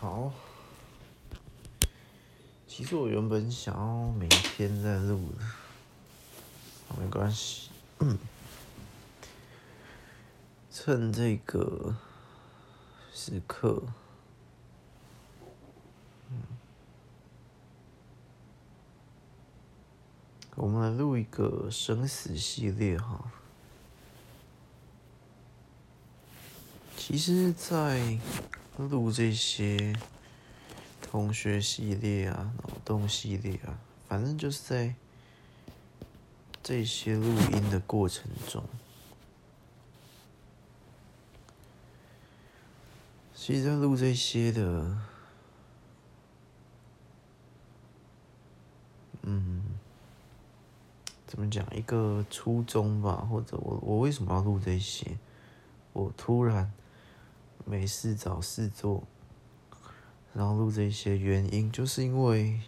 好，其实我原本想要明天再录的，没关系，趁这个时刻，我们来录一个生死系列哈。其实，在录这些同学系列啊、脑洞系列啊，反正就是在这些录音的过程中，其实在录这些的，嗯，怎么讲？一个初衷吧，或者我我为什么要录这些？我突然。没事找事做，然后录这些原因，就是因为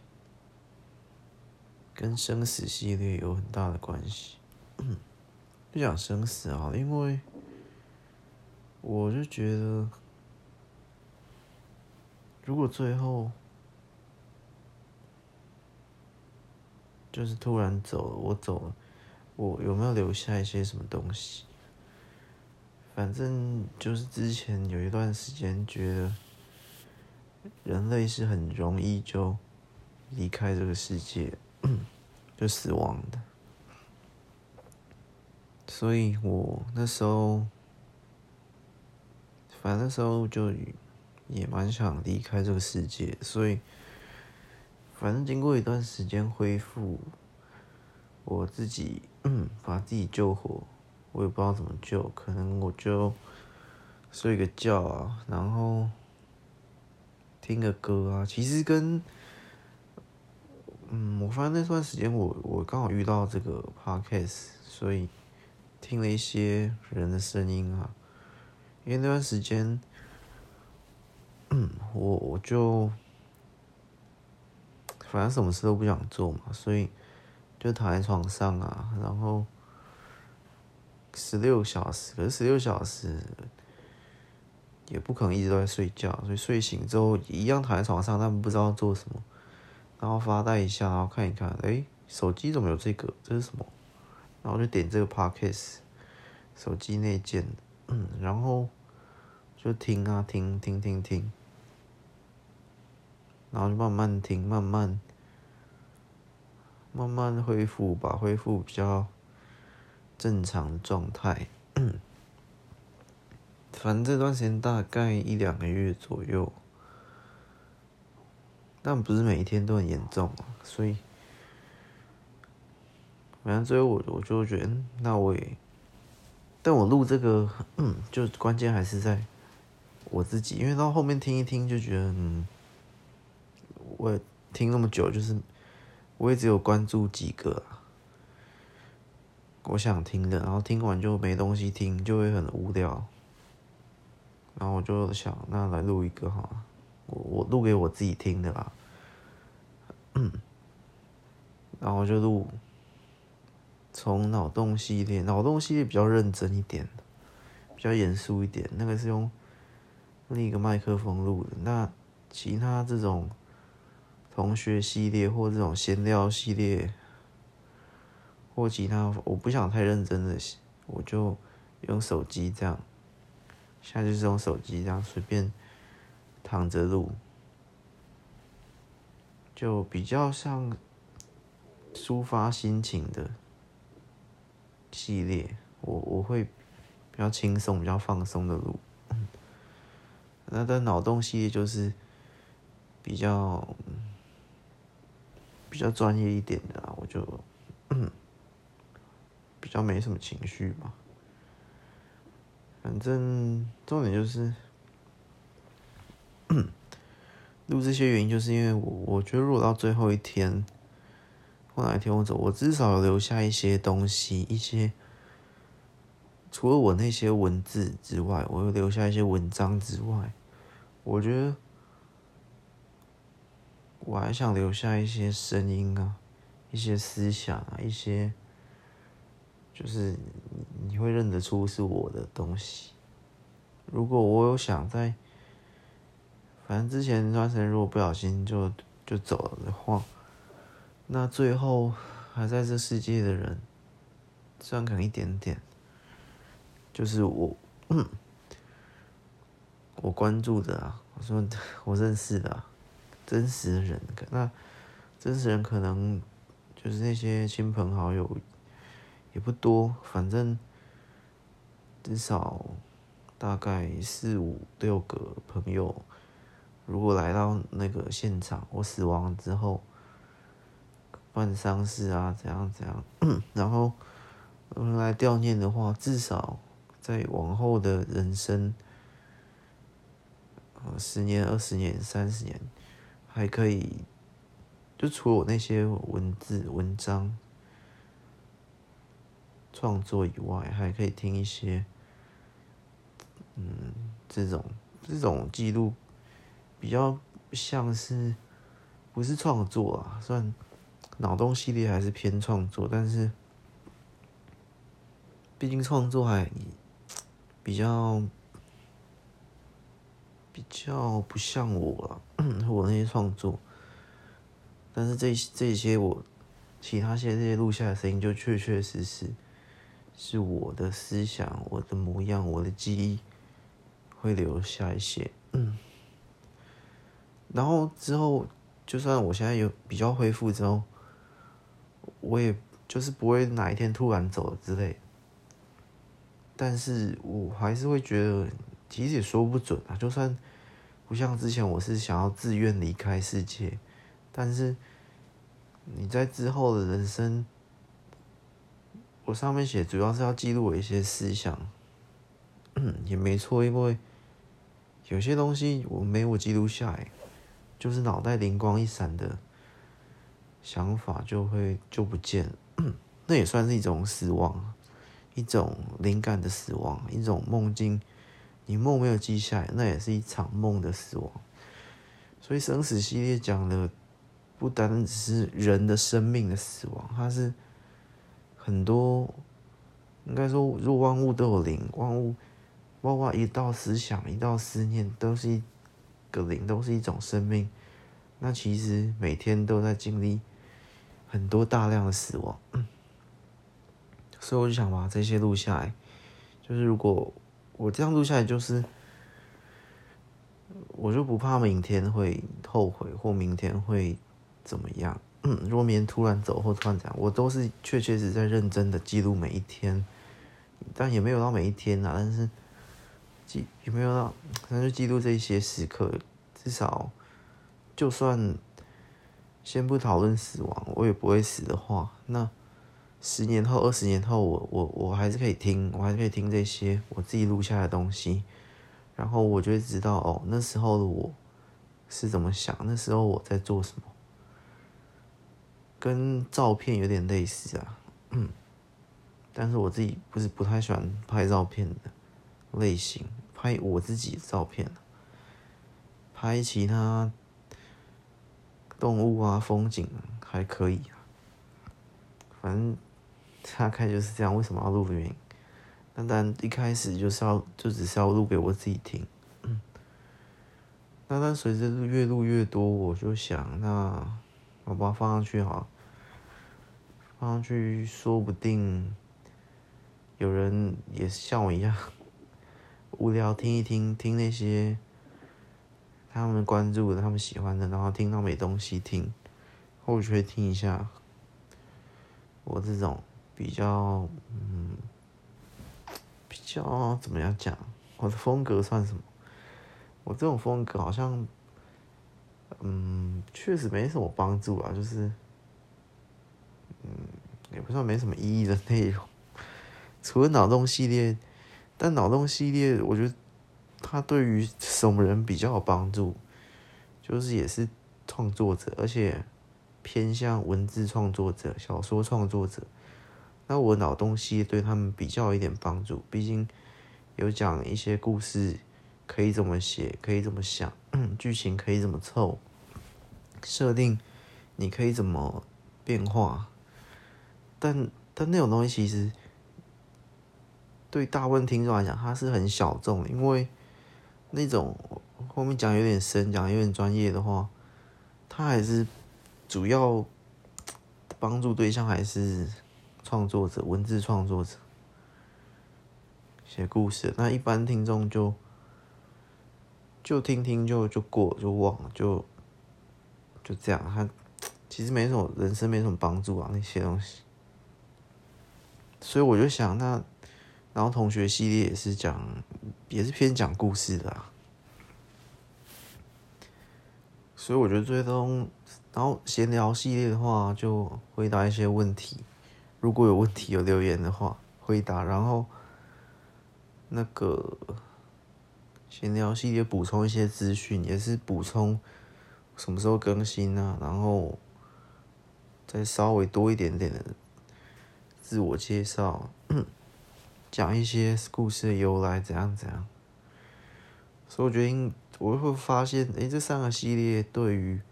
跟生死系列有很大的关系。不讲生死啊，因为我就觉得，如果最后就是突然走了，我走了，我有没有留下一些什么东西？反正就是之前有一段时间觉得，人类是很容易就离开这个世界，就死亡的。所以我那时候，反正那时候就也蛮想离开这个世界，所以反正经过一段时间恢复，我自己把自己救活。我也不知道怎么救，可能我就睡个觉啊，然后听个歌啊。其实跟嗯，我发现那段时间我我刚好遇到这个 podcast，所以听了一些人的声音啊。因为那段时间，嗯，我我就反正什么事都不想做嘛，所以就躺在床上啊，然后。十六小时，可是十六小时也不可能一直都在睡觉，所以睡醒之后一样躺在床上，但不知道做什么，然后发呆一下，然后看一看，哎、手机怎么有这个？这是什么？然后就点这个 Podcast，手机内建，嗯，然后就听啊听，听听听，然后就慢慢听，慢慢慢慢恢复吧，恢复比较。正常状态，反正这段时间大概一两个月左右，但不是每一天都很严重，所以反正最后我我就觉得，那我也，但我录这个，嗯，就关键还是在我自己，因为到后面听一听就觉得，嗯，我听那么久，就是我也只有关注几个。我想听的，然后听完就没东西听，就会很无聊。然后我就想，那来录一个哈，我我录给我自己听的啦。然后就录从脑洞系列，脑洞系列比较认真一点，比较严肃一点。那个是用另一个麦克风录的。那其他这种同学系列或这种闲聊系列。或其他，我不想太认真的，我就用手机这样，现在就是用手机这样随便躺着录，就比较像抒发心情的系列，我我会比较轻松、比较放松的录。那的脑洞系列就是比较比较专业一点的，我就。比较没什么情绪嘛，反正重点就是录这些原因，就是因为我我觉得如果到最后一天或哪一天我走，我至少留下一些东西，一些除了我那些文字之外，我又留下一些文章之外，我觉得我还想留下一些声音啊，一些思想啊，一些。就是你会认得出是我的东西。如果我有想在，反正之前那段时间如果不小心就就走了的话，那最后还在这世界的人，虽然可能一点点，就是我，我关注的啊，我说我认识的，真实的人，那真实人可能就是那些亲朋好友，也不多，反正至少大概四五六个朋友，如果来到那个现场，我死亡之后办丧事啊，怎样怎样，然后来悼念的话，至少在往后的人生，呃，十年、二十年、三十年，还可以，就除了我那些文字文章。创作以外，还可以听一些，嗯，这种这种记录比较像是不是创作啊？算脑洞系列还是偏创作？但是毕竟创作还比较比较不像我啊，我那些创作，但是这这些我其他些这些录下的声音，就确确实实。是我的思想，我的模样，我的记忆会留下一些。嗯，然后之后，就算我现在有比较恢复之后，我也就是不会哪一天突然走了之类。但是我还是会觉得，其实也说不准啊。就算不像之前，我是想要自愿离开世界，但是你在之后的人生。我上面写主要是要记录我一些思想，嗯，也没错，因为有些东西我没有记录下来，就是脑袋灵光一闪的想法就会就不见，那也算是一种死亡，一种灵感的死亡，一种梦境，你梦没有记下来，那也是一场梦的死亡。所以生死系列讲的不单单只是人的生命的死亡，它是。很多，应该说，如果万物都有灵，万物，包括一道思想、一道思念，都是一个灵，都是一种生命。那其实每天都在经历很多大量的死亡，所以我就想把这些录下来。就是如果我这样录下来，就是我就不怕明天会后悔，或明天会怎么样。嗯，如果明天突然走或突然怎样，我都是确确实实在认真的记录每一天，但也没有到每一天啊。但是记有没有到，那就记录这些时刻。至少，就算先不讨论死亡，我也不会死的话，那十年后、二十年后我，我我还是可以听，我还是可以听这些我自己录下的东西，然后我就会知道哦，那时候的我是怎么想，那时候我在做什么。跟照片有点类似啊，嗯，但是我自己不是不太喜欢拍照片的类型，拍我自己的照片，拍其他动物啊、风景还可以啊，反正大概就是这样。为什么要录的原因？那当然一开始就是要就只是要录给我自己听，嗯，那但随着越录越多，我就想那。我把它放上去好，放上去说不定有人也像我一样无聊，听一听，听那些他们关注的、他们喜欢的，然后听到没东西听，或许会听一下我这种比较嗯比较怎么样讲，我的风格算什么？我这种风格好像。嗯，确实没什么帮助啊，就是，嗯，也不算没什么意义的内容，除了脑洞系列，但脑洞系列，我觉得它对于什么人比较有帮助，就是也是创作者，而且偏向文字创作者、小说创作者。那我脑洞系列对他们比较一点帮助，毕竟有讲一些故事。可以怎么写？可以怎么想？剧情可以怎么凑？设定你可以怎么变化？但但那种东西其实对大部分听众来讲，它是很小众，因为那种后面讲有点深，讲有点专业的话，他还是主要帮助对象还是创作者，文字创作者写故事。那一般听众就就听听就就过就忘了，就就这样。他其实没什么人生没什么帮助啊，那些东西。所以我就想，那然后同学系列也是讲，也是偏讲故事的啊。所以我觉得最终，然后闲聊系列的话，就回答一些问题。如果有问题有留言的话，回答。然后那个闲聊系列补充一些资讯，也是补充什么时候更新啊，然后再稍微多一点点的自我介绍，讲一些故事的由来，怎样怎样。所以我决定。我会发现，哎，这三个系列对于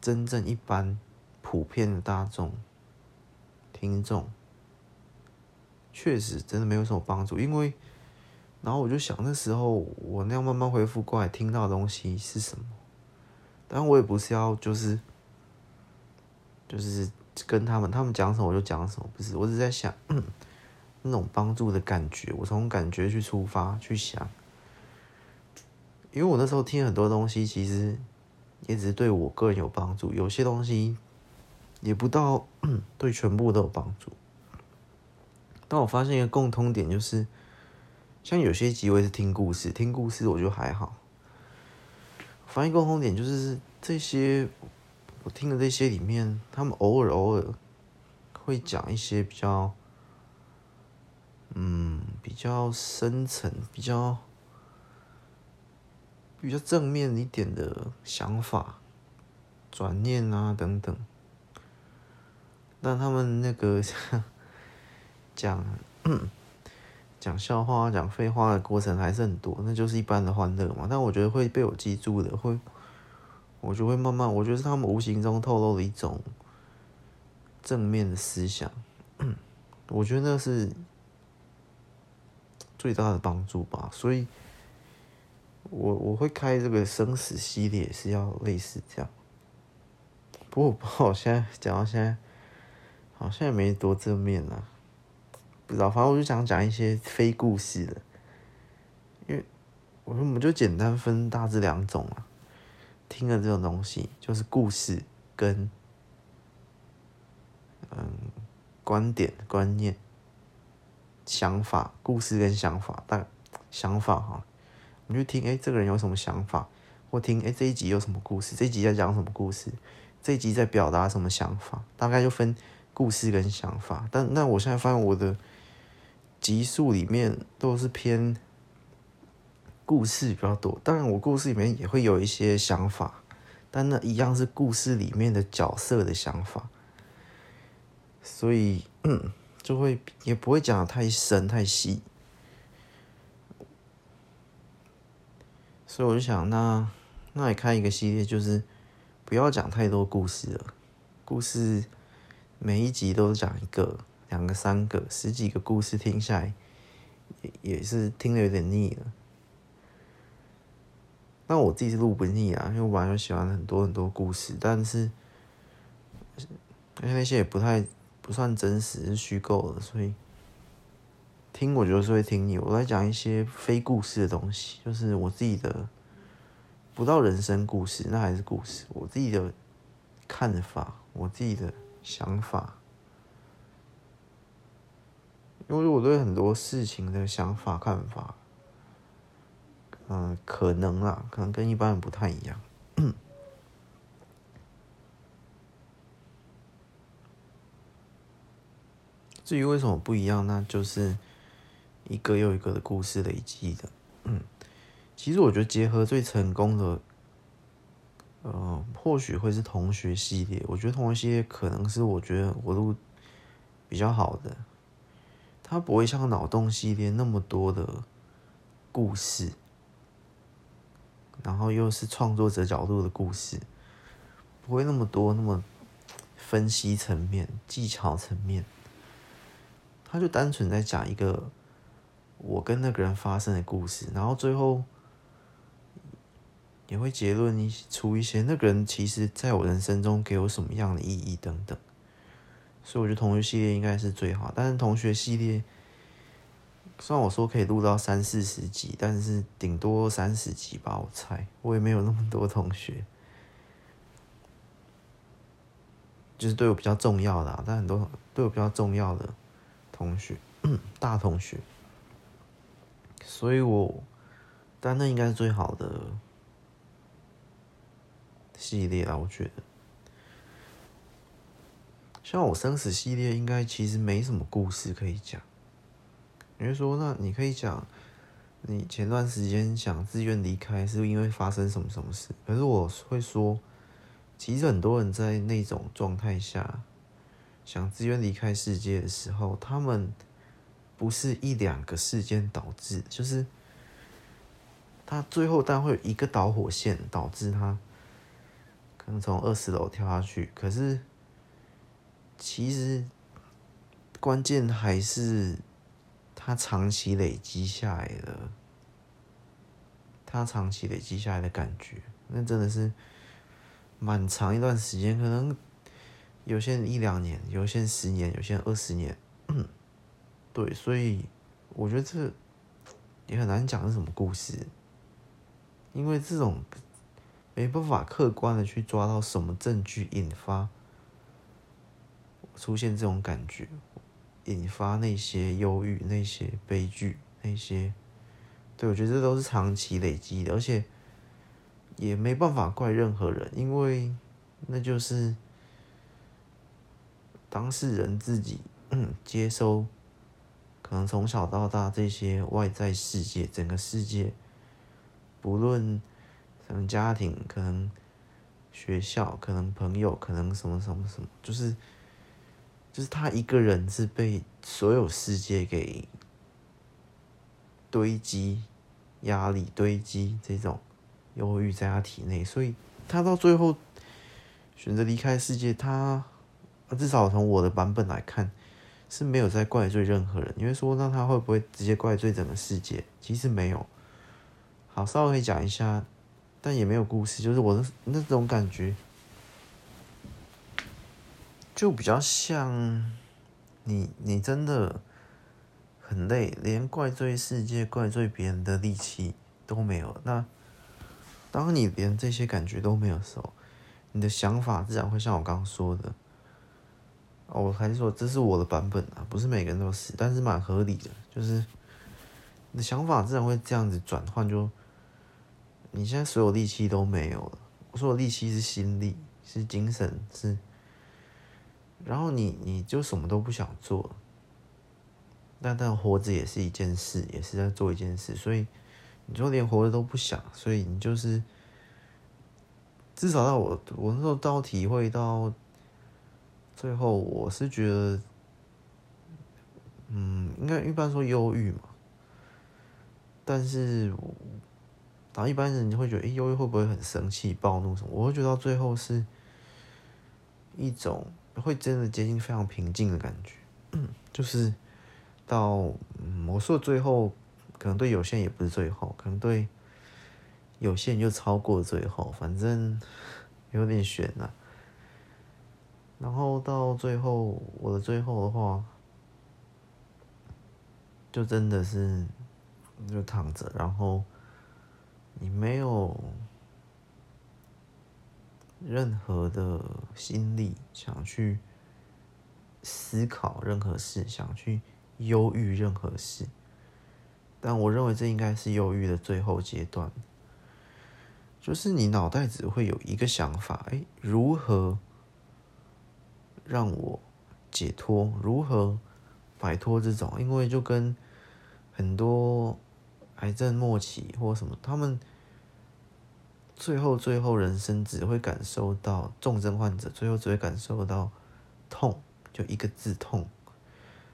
真正一般普遍的大众听众，确实真的没有什么帮助。因为，然后我就想，那时候我那样慢慢恢复过来，听到的东西是什么？但我也不是要就是就是跟他们，他们讲什么我就讲什么，不是，我只是在想，那种帮助的感觉，我从感觉去出发去想。因为我那时候听很多东西，其实也只是对我个人有帮助，有些东西也不到对全部都有帮助。但我发现一个共通点，就是像有些机会是听故事，听故事我就还好。发现共通点就是这些我听的这些里面，他们偶尔偶尔会讲一些比较，嗯，比较深层，比较。比较正面一点的想法、转念啊等等，但他们那个 讲 讲笑话、讲废话的过程还是很多，那就是一般的欢乐嘛。但我觉得会被我记住的，会我就会慢慢，我觉得是他们无形中透露了一种正面的思想，我觉得那是最大的帮助吧。所以。我我会开这个生死系列是要类似这样，不过不知道我现在讲到现在，好像也没多正面啊，不知道，反正我就想讲一些非故事的，因为我说我们就简单分大致两种啊，听了这种东西就是故事跟嗯观点观念想法，故事跟想法，但想法哈。你就听，哎，这个人有什么想法？或听，哎，这一集有什么故事？这一集在讲什么故事？这一集在表达什么想法？大概就分故事跟想法。但那我现在发现我的集数里面都是偏故事比较多。当然，我故事里面也会有一些想法，但那一样是故事里面的角色的想法，所以，就会也不会讲得太深太细。所以我就想，那那也开一个系列，就是不要讲太多故事了。故事每一集都讲一个、两个、三个、十几个故事，听下来也也是听得有点腻了。那我自己是录不腻啊，因为我本来就喜欢很多很多故事，但是因为那些也不太不算真实，是虚构的，所以。听，我觉得是会听腻。我在讲一些非故事的东西，就是我自己的，不到人生故事，那还是故事。我自己的看法，我自己的想法，因为我对很多事情的想法、看法，嗯，可能啦，可能跟一般人不太一样。至于为什么不一样，那就是。一个又一个的故事累积的，嗯，其实我觉得结合最成功的，呃，或许会是同学系列。我觉得同学系列可能是我觉得我录比较好的，它不会像脑洞系列那么多的故事，然后又是创作者角度的故事，不会那么多那么分析层面、技巧层面，他就单纯在讲一个。我跟那个人发生的故事，然后最后也会结论一出一些那个人其实在我人生中给我什么样的意义等等。所以我觉得同学系列应该是最好，但是同学系列虽然我说可以录到三四十集，但是顶多三十集吧，我猜我也没有那么多同学，就是对我比较重要的，但很多对我比较重要的同学，大同学，所以我，但那应该是最好的系列啊，我觉得。像我生死系列，应该其实没什么故事可以讲。你会说，那你可以讲，你前段时间想自愿离开，是因为发生什么什么事？可是我会说，其实很多人在那种状态下，想自愿离开世界的时候，他们不是一两个事件导致，就是他最后但会有一个导火线导致他可能从二十楼跳下去，可是。其实关键还是他长期累积下来的，他长期累积下来的感觉，那真的是蛮长一段时间，可能有些一两年，有些十年，有些二十年。对，所以我觉得这也很难讲是什么故事，因为这种没办法客观的去抓到什么证据引发。出现这种感觉，引发那些忧郁、那些悲剧、那些，对，我觉得这都是长期累积的，而且也没办法怪任何人，因为那就是当事人自己接收，可能从小到大这些外在世界，整个世界，不论可能家庭、可能学校、可能朋友、可能什么什么什么，就是。就是他一个人是被所有世界给堆积压力、堆积这种忧郁在他体内，所以他到最后选择离开世界。他至少从我的版本来看是没有在怪罪任何人，因为说那他会不会直接怪罪整个世界？其实没有。好，稍微可以讲一下，但也没有故事，就是我的那种感觉。就比较像你，你真的很累，连怪罪世界、怪罪别人的力气都没有。那当你连这些感觉都没有的时候，你的想法自然会像我刚刚说的。哦，我还是说这是我的版本啊，不是每个人都是，但是蛮合理的。就是你的想法自然会这样子转换，就你现在所有力气都没有了。我说的力气是心力，是精神，是。然后你你就什么都不想做，但但活着也是一件事，也是在做一件事，所以你就连活着都不想，所以你就是至少到我我那时候到体会到最后，我是觉得，嗯，应该一般说忧郁嘛，但是然后一般人就会觉得，诶，忧郁会不会很生气、暴怒什么？我会觉得到最后是一种。会真的接近非常平静的感觉，就是到嗯，我说的最后，可能对有些人也不是最后，可能对有些人就超过最后，反正有点悬了。然后到最后，我的最后的话，就真的是就躺着，然后你没有。任何的心力想去思考任何事，想去忧郁任何事，但我认为这应该是忧郁的最后阶段，就是你脑袋只会有一个想法：哎，如何让我解脱？如何摆脱这种？因为就跟很多癌症末期或什么，他们。最后，最后，人生只会感受到重症患者，最后只会感受到痛，就一个字痛。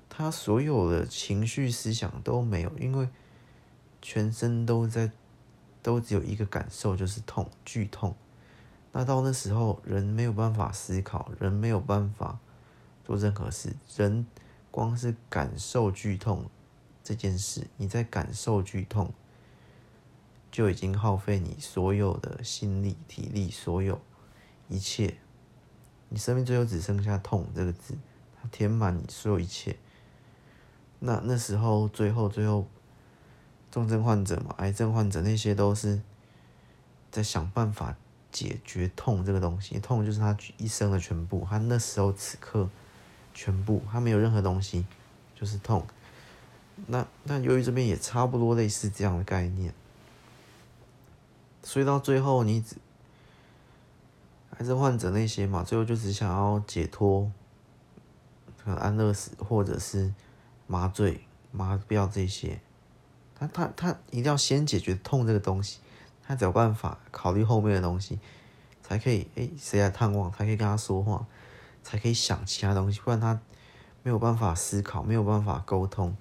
他所有的情绪、思想都没有，因为全身都在，都只有一个感受，就是痛，剧痛。那到那时候，人没有办法思考，人没有办法做任何事，人光是感受剧痛这件事，你在感受剧痛。就已经耗费你所有的心力、体力，所有一切，你生命最后只剩下痛这个字，它填满你所有一切。那那时候，最后最后，重症患者嘛，癌症患者那些都是在想办法解决痛这个东西，痛就是他一生的全部。他那时候此刻全部，他没有任何东西，就是痛。那那由于这边也差不多类似这样的概念，所以到最后你只癌症患者那些嘛，最后就只想要解脱，可能安乐死或者是。麻醉、麻药这些，他他他一定要先解决痛这个东西，他才有办法考虑后面的东西，才可以诶，谁来探望，才可以跟他说话，才可以想其他东西，不然他没有办法思考，没有办法沟通，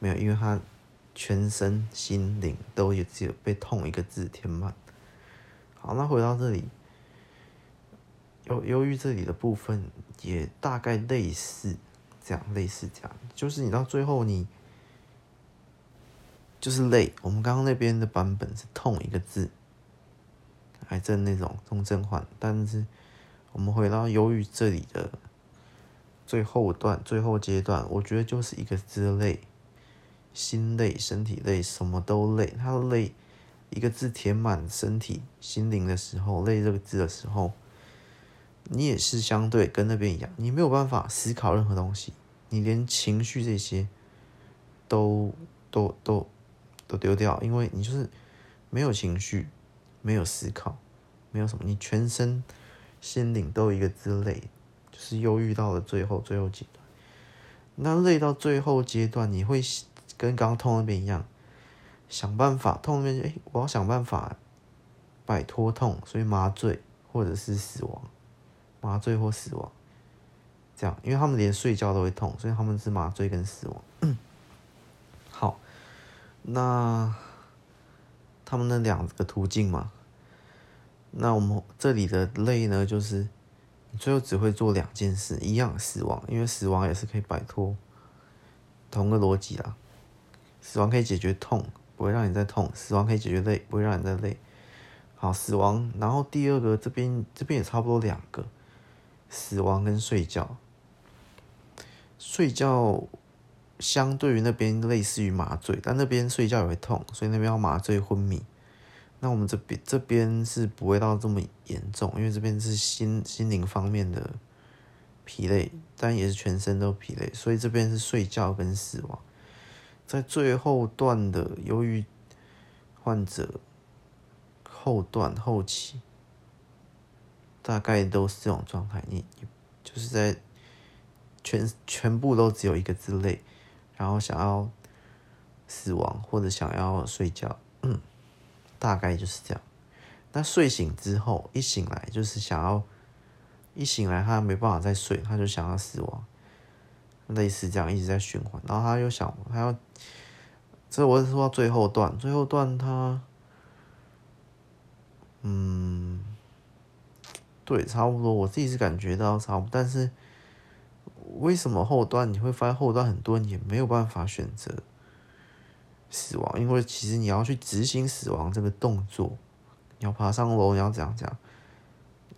没有，因为他全身心灵都也只有被痛一个字填满。好，那回到这里，忧由于这里的部分也大概类似。这样类似这样，就是你到最后你就是累。我们刚刚那边的版本是痛一个字，癌症那种重症患，但是我们回到忧郁这里的最后段、最后阶段，我觉得就是一个字累，心累、身体累，什么都累。他累一个字填满身体、心灵的时候，累这个字的时候。你也是相对跟那边一样，你没有办法思考任何东西，你连情绪这些都都都都丢掉，因为你就是没有情绪，没有思考，没有什么，你全身心灵都一个字累，就是忧郁到了最后最后阶段。那累到最后阶段，你会跟刚刚痛那边一样，想办法痛那边，哎，我要想办法摆脱痛，所以麻醉或者是死亡。麻醉或死亡，这样，因为他们连睡觉都会痛，所以他们是麻醉跟死亡。好，那他们那两个途径嘛，那我们这里的累呢，就是你最后只会做两件事，一样死亡，因为死亡也是可以摆脱，同个逻辑啦。死亡可以解决痛，不会让你再痛；死亡可以解决累，不会让你再累。好，死亡，然后第二个这边这边也差不多两个。死亡跟睡觉，睡觉相对于那边类似于麻醉，但那边睡觉也会痛，所以那边要麻醉昏迷。那我们这边这边是不会到这么严重，因为这边是心心灵方面的疲累，但也是全身都疲累，所以这边是睡觉跟死亡。在最后段的忧郁患者后段后期。大概都是这种状态，你就是在全全部都只有一个字累，然后想要死亡或者想要睡觉，嗯，大概就是这样。那睡醒之后，一醒来就是想要，一醒来他没办法再睡，他就想要死亡，类似这样一直在循环。然后他又想，他要，这我是说到最后段，最后段他，嗯。对，差不多，我自己是感觉到差不多，但是为什么后段你会发现后段很多人也没有办法选择死亡？因为其实你要去执行死亡这个动作，你要爬上楼，你要怎样怎样，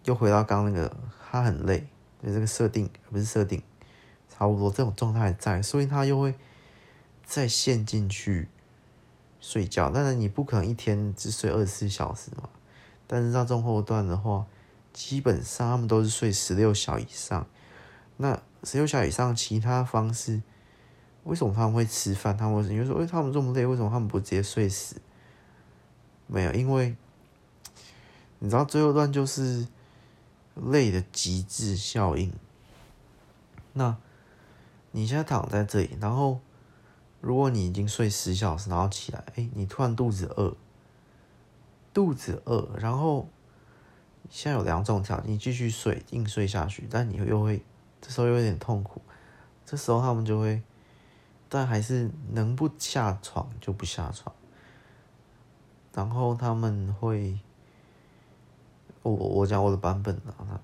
又回到刚那个，他很累，就这个设定不是设定，差不多这种状态在，所以他又会再陷进去睡觉。但是你不可能一天只睡二十四小时嘛，但是到中后段的话。基本上他们都是睡十六小以上，那十六小以上其他方式，为什么他们会吃饭？他们会因为说，哎，他们这么累，为什么他们不直接睡死？没有，因为你知道最后段就是累的极致效应。那你现在躺在这里，然后如果你已经睡十小时，然后起来，哎，你突然肚子饿，肚子饿，然后。现在有两种条件，你继续睡，硬睡下去，但你又会，这时候又有点痛苦，这时候他们就会，但还是能不下床就不下床，然后他们会，我我讲我的版本啊，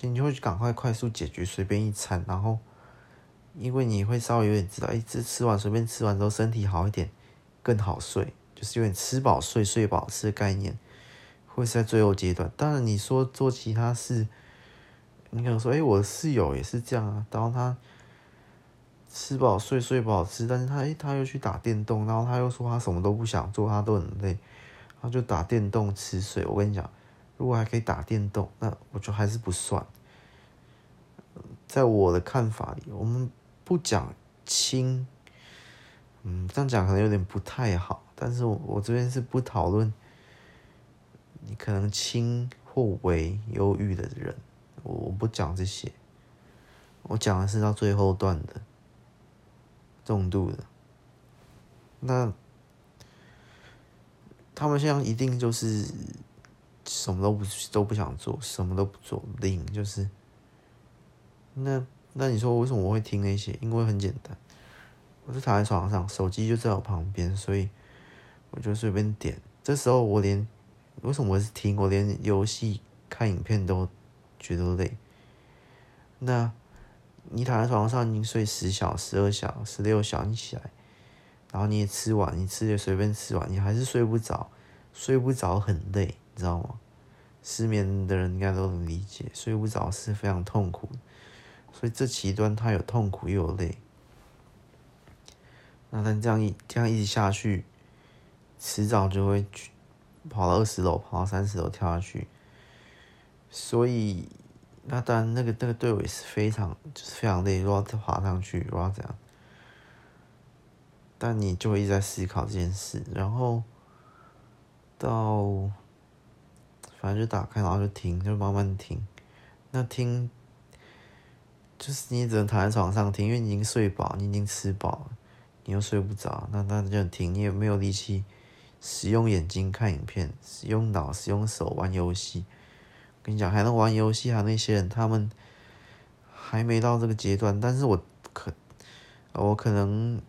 你就会赶快快速解决随便一餐，然后，因为你会稍微有点知道，哎，这吃完随便吃完之后身体好一点，更好睡，就是有点吃饱睡睡饱吃的概念，会是在最后阶段。当然你说做其他事，你可能说，哎、我的室友也是这样啊，然后他吃饱睡睡饱吃，但是他哎、他又去打电动，然后他又说他什么都不想做，他都很累，他就打电动吃睡。我跟你讲，如果还可以打电动，那我觉得还是不算。在我的看法里，我们不讲轻，嗯，这样讲可能有点不太好。但是我我这边是不讨论你可能轻或为忧郁的人，我我不讲这些，我讲的是到最后段的重度的。那他们现在一定就是什么都不都不想做，什么都不做，零就是。那那你说为什么我会听那些？因为很简单，我就躺在床上，手机就在我旁边，所以我就随便点。这时候我连为什么我是听？我连游戏看影片都觉得累。那你躺在床上，你睡十小时、十二小时、十六小时，你起来，然后你也吃完，你吃也随便吃完，你还是睡不着，睡不着很累，你知道吗？失眠的人应该都能理解，睡不着是非常痛苦的。所以这期间他有痛苦又有累，那他这样一这样一直下去，迟早就会去跑到二十楼，跑到三十楼跳下去。所以那当然那个那个队伍也是非常就是非常累，如果要爬上去，如果要怎样，但你就会一直在思考这件事，然后到反正就打开，然后就听，就慢慢听，那听。就是你只能躺在床上听，因为你已经睡饱，你已经吃饱了，你又睡不着，那那就听，你也没有力气使用眼睛看影片，使用脑，使用手玩游戏。跟你讲，还能玩游戏，还有那些人，他们还没到这个阶段。但是我可，我可能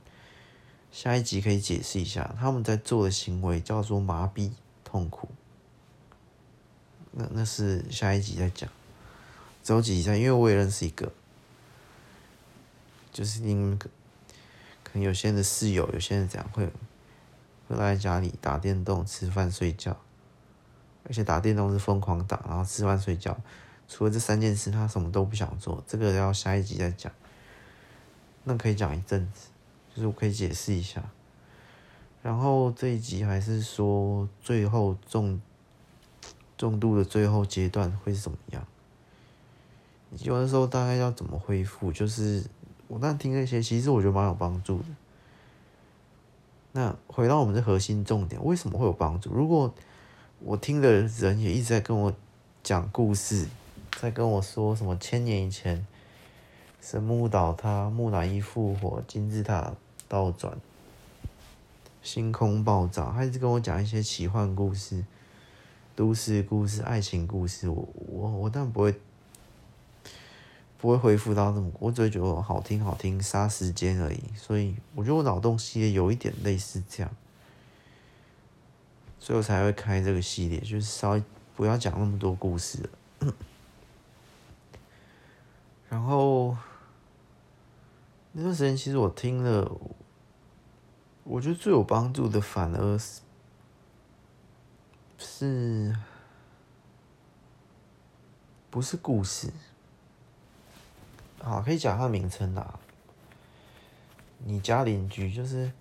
下一集可以解释一下，他们在做的行为叫做麻痹痛苦。那那是下一集再讲，周几下，因为我也认识一个。就是你们可可能有些人的室友，有些人这样会会来家里打电动、吃饭、睡觉，而且打电动是疯狂打，然后吃饭睡觉。除了这三件事，他什么都不想做。这个要下一集再讲。那可以讲一阵子，就是我可以解释一下。然后这一集还是说最后重重度的最后阶段会是怎么样？有的时候大概要怎么恢复？就是。我那听那些，其实我觉得蛮有帮助的。那回到我们的核心重点，为什么会有帮助？如果我听的人也一直在跟我讲故事，在跟我说什么千年以前神木倒塌、木乃伊复活、金字塔倒转、星空爆炸，还是跟我讲一些奇幻故事、都市故事、爱情故事，我我我当然不会。不会恢复到那么，我只会觉得好听好听，杀时间而已。所以我觉得我脑洞系列有一点类似这样，所以我才会开这个系列，就是稍微不要讲那么多故事了。然后那段时间其实我听了，我觉得最有帮助的反而是不是故事？好，可以讲他的名称啦。你家邻居就是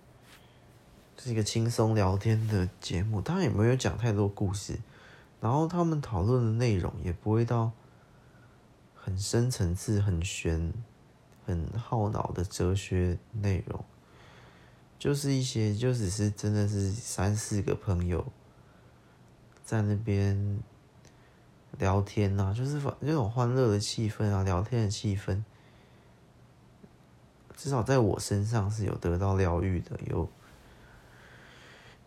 是一个轻松聊天的节目，当然也没有讲太多故事，然后他们讨论的内容也不会到很深层次、很玄、很耗脑的哲学内容，就是一些就只是真的是三四个朋友在那边聊天呐、啊，就是那种欢乐的气氛啊，聊天的气氛。至少在我身上是有得到疗愈的，有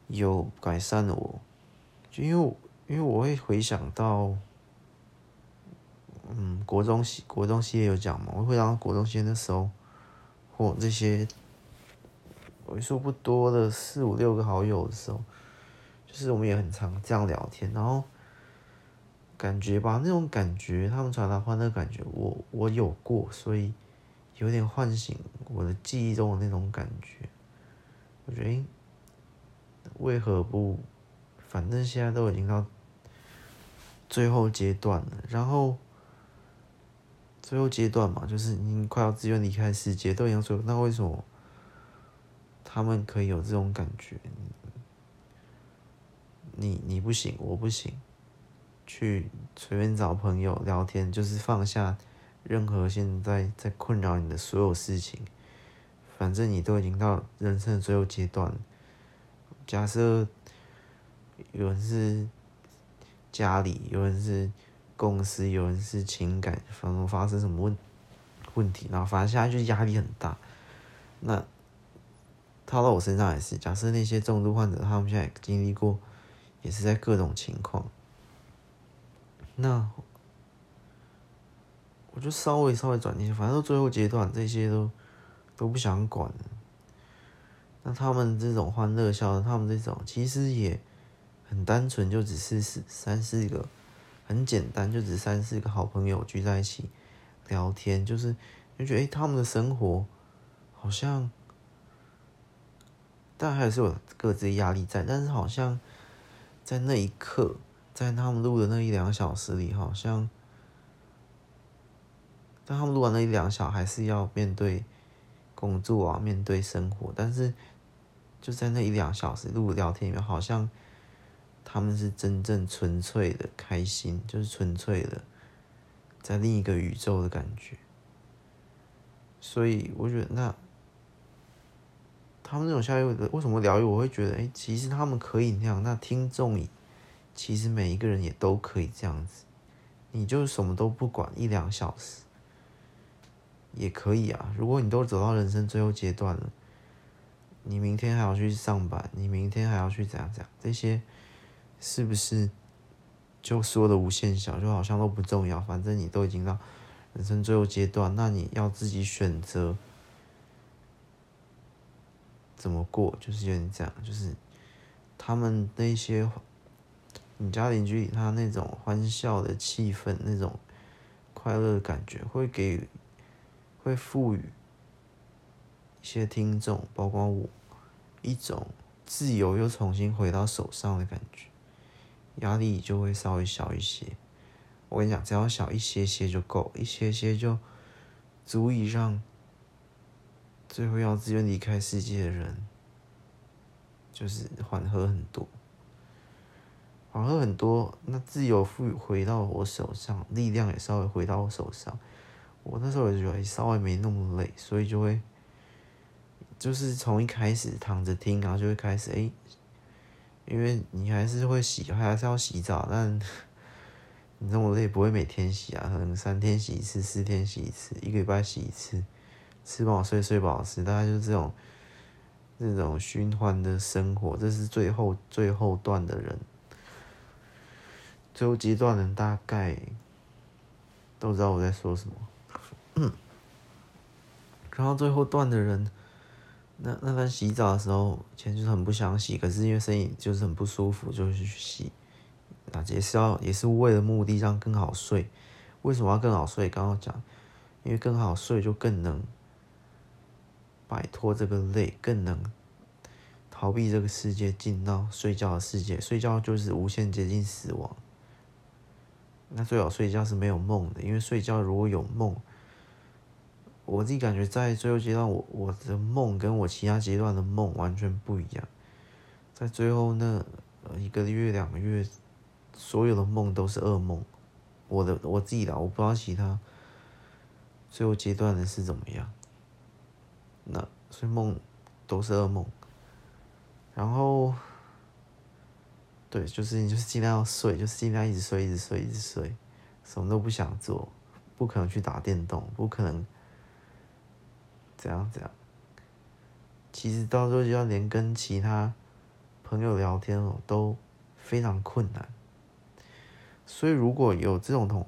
有改善了我，就因为因为我会回想到，嗯，国中系国中系列有讲嘛，我会让国中系的时候，或这些为数不多的四五六个好友的时候，就是我们也很常这样聊天，然后感觉吧，那种感觉，他们传达欢乐感觉，我我有过，所以。有点唤醒我的记忆中的那种感觉，我觉得为何不？反正现在都已经到最后阶段了，然后最后阶段嘛，就是已经快要自愿离开世界，都已经最后，那为什么他们可以有这种感觉？你你不行，我不行，去随便找朋友聊天，就是放下任何现在在困扰你的所有事情，反正你都已经到人生的最后阶段，假设。有人是家里，有人是公司，有人是情感，反正发生什么问问题，然后反正现在就是压力很大。那套到我身上也是，假设那些重度患者，他们现在经历过，也是在各种情况。那我就稍微稍微转一下，反正到最后阶段这些都都不想管了。那他们这种欢乐笑，他们这种其实也。很单纯，就只是三四个，很简单，就只三四个好朋友聚在一起聊天，就是就觉得哎、他们的生活好像，但还是有各自压力在，但是好像在那一刻，在他们录的那一两小时里，好像，但他们录完那一两小，还是要面对工作啊，面对生活，但是就在那一两小时录聊天里面，好像。他们是真正纯粹的开心，就是纯粹的在另一个宇宙的感觉。所以我觉得，那他们那种下一位的为什么疗愈？我会觉得，哎，其实他们可以那样。那听众，其实每一个人也都可以这样子。你就什么都不管一两小时也可以啊。如果你都走到人生最后阶段了，你明天还要去上班，你明天还要去怎样怎样这些。是不是就说的无限小，就好像都不重要？反正你都已经到人生最后阶段，那你要自己选择怎么过，就是有点这样。就是他们那些你家邻居，他那种欢笑的气氛，那种快乐的感觉，会给会赋予一些听众，包括我，一种自由又重新回到手上的感觉。压力就会稍微小一些，我跟你讲，只要小一些些就够，一些些就足以让最后要自愿离开世界的人，就是缓和很多，缓和很多。那自由赋予回到我手上，力量也稍微回到我手上。我那时候也觉得稍微没那么累，所以就会就是从一开始躺着听，然后就会开始哎。因为你还是会洗，还是要洗澡，但 你这么累不会每天洗啊，可能三天洗一次，四天洗一次，一个礼拜洗一次，吃饱睡，睡饱吃，大概就是这种这种循环的生活。这是最后最后段的人，最后阶段的人大概都知道我在说什么。嗯，然后最后段的人。那那他洗澡的时候，其实就是很不想洗，可是因为身体就是很不舒服，就是去洗。那也是要也是为了目的让更好睡。为什么要更好睡？刚刚讲，因为更好睡就更能摆脱这个累，更能逃避这个世界，进到睡觉的世界。睡觉就是无限接近死亡。那最好睡觉是没有梦的，因为睡觉如果有梦。我自己感觉，在最后阶段，我我的梦跟我其他阶段的梦完全不一样。在最后那一个月、两个月，所有的梦都是噩梦。我的我自己的，我不知道其他最后阶段的是怎么样。那所以梦都是噩梦。然后，对，就是你就是尽量要睡，就是尽量一直睡，一直睡，一直睡，什么都不想做，不可能去打电动，不可能。怎样怎样？其实到时候就要连跟其他朋友聊天哦，都非常困难。所以如果有这种同，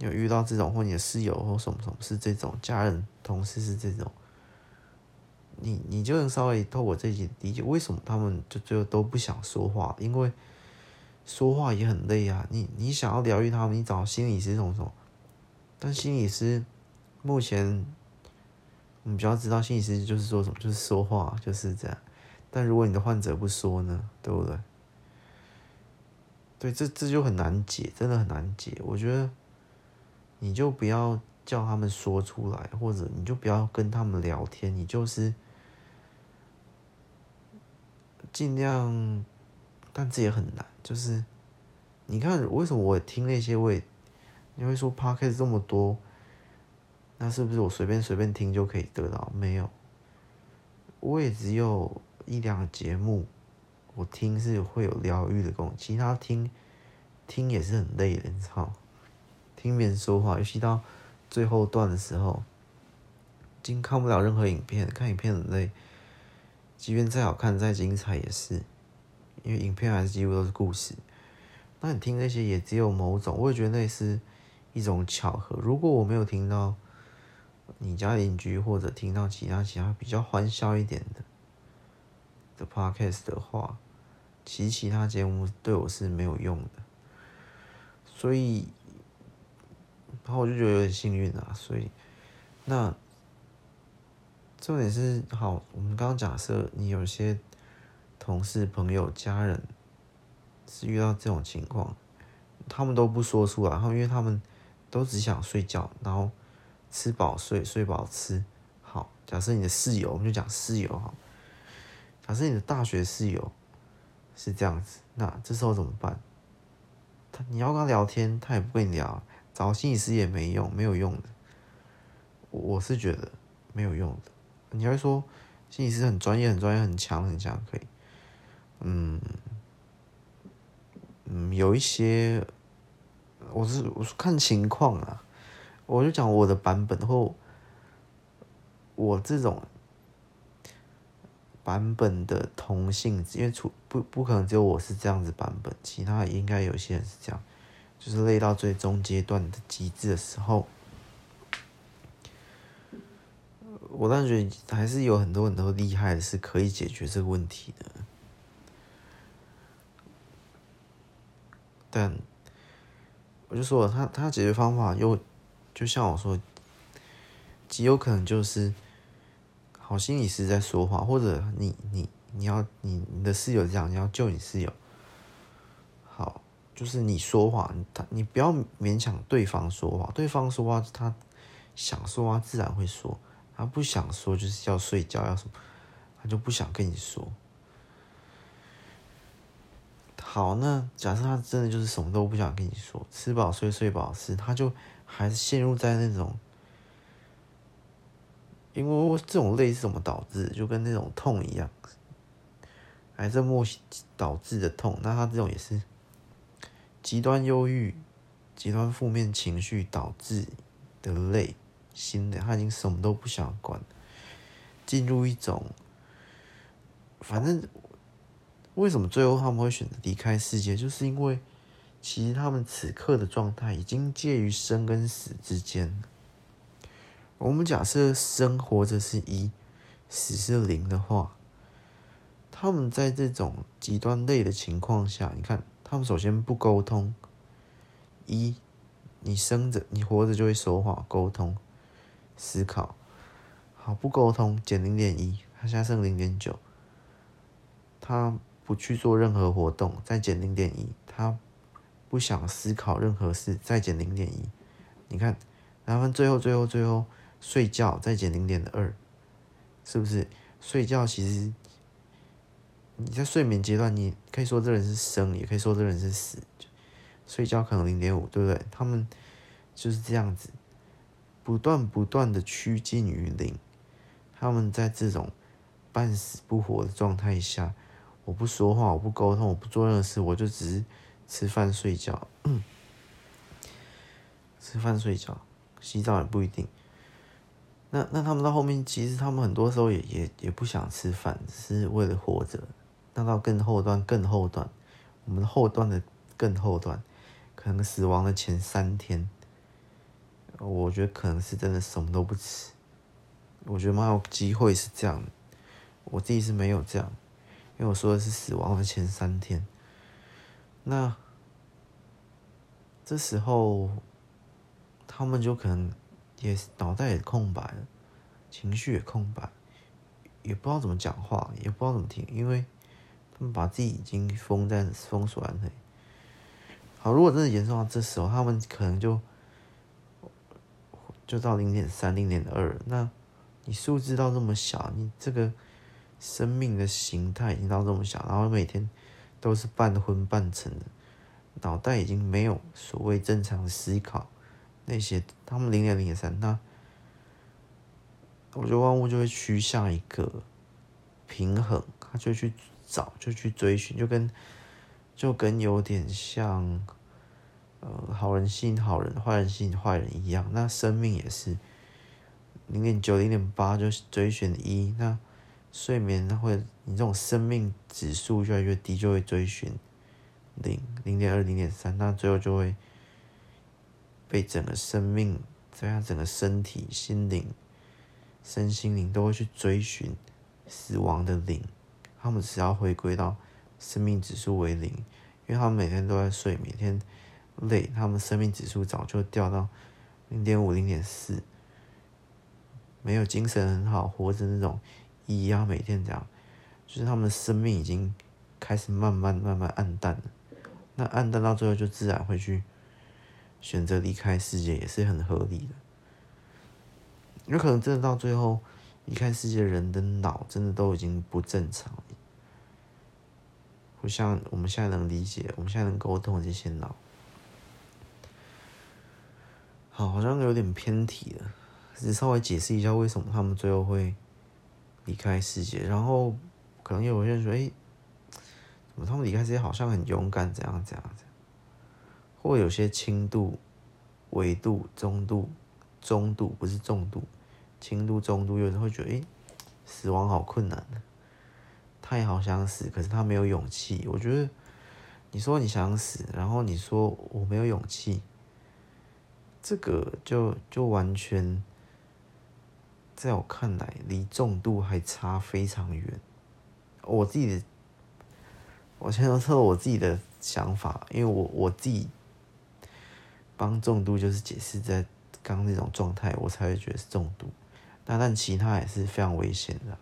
有遇到这种或你的室友或什么什么是这种家人、同事是这种，你你就能稍微透过这些理解为什么他们就最后都不想说话，因为说话也很累啊。你你想要疗愈他们，你找心理师什么什么，但心理师目前。我们比较知道心理师就是说什么，就是说话就是这样。但如果你的患者不说呢，对不对？对，这这就很难解，真的很难解。我觉得你就不要叫他们说出来，或者你就不要跟他们聊天，你就是尽量，但这也很难。就是你看，为什么我听那些，我也你会说 Podcast 这么多，那是不是我随便随便听就可以得到？没有，我也只有一两个节目。我听是会有疗愈的功能，其他听听也是很累的，你知道？听别人说话，尤其到最后段的时候，已经看不了任何影片，看影片很累。即便再好看、再精彩，也是因为影片还是几乎都是故事。那你听那些也只有某种，我也觉得那是一种巧合。如果我没有听到你家邻居，或者听到其他其他比较欢笑一点的的 podcast 的话。其实其他节目对我是没有用的，所以，然后我就觉得有点幸运啊。所以，那重点是，好，我们刚刚假设你有些同事、朋友、家人是遇到这种情况，他们都不说出来，然后因为他们都只想睡觉，然后吃饱睡，睡饱吃。好，假设你的室友，我们就讲室友哈，假设你的大学室友。是这样子，那这时候怎么办？他你要跟他聊天，他也不跟你聊，找心理师也没用，没有用的。我是觉得没有用的。你会说心理师很专业、很专业、很强、很强，可以。嗯嗯，有一些，我是我是看情况啊，我就讲我的版本或我这种。版本的同性，因为出不不可能只有我是这样子版本，其他应该有些人是这样，就是累到最终阶段的极致的时候，我当然觉得还是有很多很多厉害的是可以解决这个问题的，但我就说他他解决方法又就像我说，极有可能就是。好心理师在说话，或者你你你要你你的室友这样，你要救你室友。好，就是你说话，他你不要勉强对方说话，对方说话他想说话自然会说，他不想说就是要睡觉要什么，他就不想跟你说。好，那假设他真的就是什么都不想跟你说，吃饱睡睡饱吃，他就还是陷入在那种。因为这种累是怎么导致？就跟那种痛一样，癌症末期导致的痛。那他这种也是极端忧郁、极端负面情绪导致的累，心的，他已经什么都不想管，进入一种反正为什么最后他们会选择离开世界？就是因为其实他们此刻的状态已经介于生跟死之间。我们假设生活着是一，死是零的话，他们在这种极端累的情况下，你看，他们首先不沟通。一，你生着，你活着就会说话、沟通、思考。好，不沟通减零点一，他现在剩零点九。他不去做任何活动，再减零点一。他不想思考任何事，再减零点一。你看，然后最后、最后、最后。睡觉再减零点二，是不是？睡觉其实你在睡眠阶段，你可以说这人是生，也可以说这人是死。睡觉可能零点五，对不对？他们就是这样子，不断不断的趋近于零。他们在这种半死不活的状态下，我不说话，我不沟通，我不做任何事，我就只是吃饭睡觉，吃饭睡觉，洗澡也不一定。那那他们到后面，其实他们很多时候也也也不想吃饭，只是为了活着。那到更后端，更后端，我们后端的更后端，可能死亡的前三天，我觉得可能是真的什么都不吃。我觉得蛮有机会是这样，我自己是没有这样，因为我说的是死亡的前三天。那这时候他们就可能。也脑袋也空白了，情绪也空白，也不知道怎么讲话，也不知道怎么听，因为他们把自己已经封在封锁在那里。好，如果真的严重到这时候，他们可能就就到零点三、零点二。那你数字到这么小，你这个生命的形态已经到这么小，然后每天都是半昏半沉的，脑袋已经没有所谓正常思考那些，他们零点零点三，那。我觉得万物就会趋向一个平衡，他就去找，就去追寻，就跟就跟有点像呃好人吸引好人，坏人吸引坏人一样。那生命也是零点九、零点八就追寻一，那睡眠会你这种生命指数越来越低，就会追寻零、零点二、零点三，那最后就会被整个生命这样整个身体、心灵。身心灵都会去追寻死亡的零，他们只要回归到生命指数为零，因为他们每天都在睡，每天累，他们生命指数早就掉到零点五、零点四，没有精神很好，活着那种一样，每天这样，就是他们的生命已经开始慢慢慢慢暗淡了。那暗淡到最后，就自然会去选择离开世界，也是很合理的。有可能真的到最后离开世界，人的脑真的都已经不正常，不像我们现在能理解、我们现在能沟通的这些脑。好，好像有点偏题了，只稍微解释一下为什么他们最后会离开世界。然后可能有人说：“哎，怎么他们离开世界好像很勇敢？怎样怎样怎样？”或有些轻度、维度、中度。中度不是重度，轻度、中度，有人会觉得，诶，死亡好困难，他也好想死，可是他没有勇气。我觉得，你说你想死，然后你说我没有勇气，这个就就完全，在我看来，离重度还差非常远。我自己的，我先说说我自己的想法，因为我我自己帮重度就是解释在。刚那种状态，我才会觉得是重度。那但其他也是非常危险的，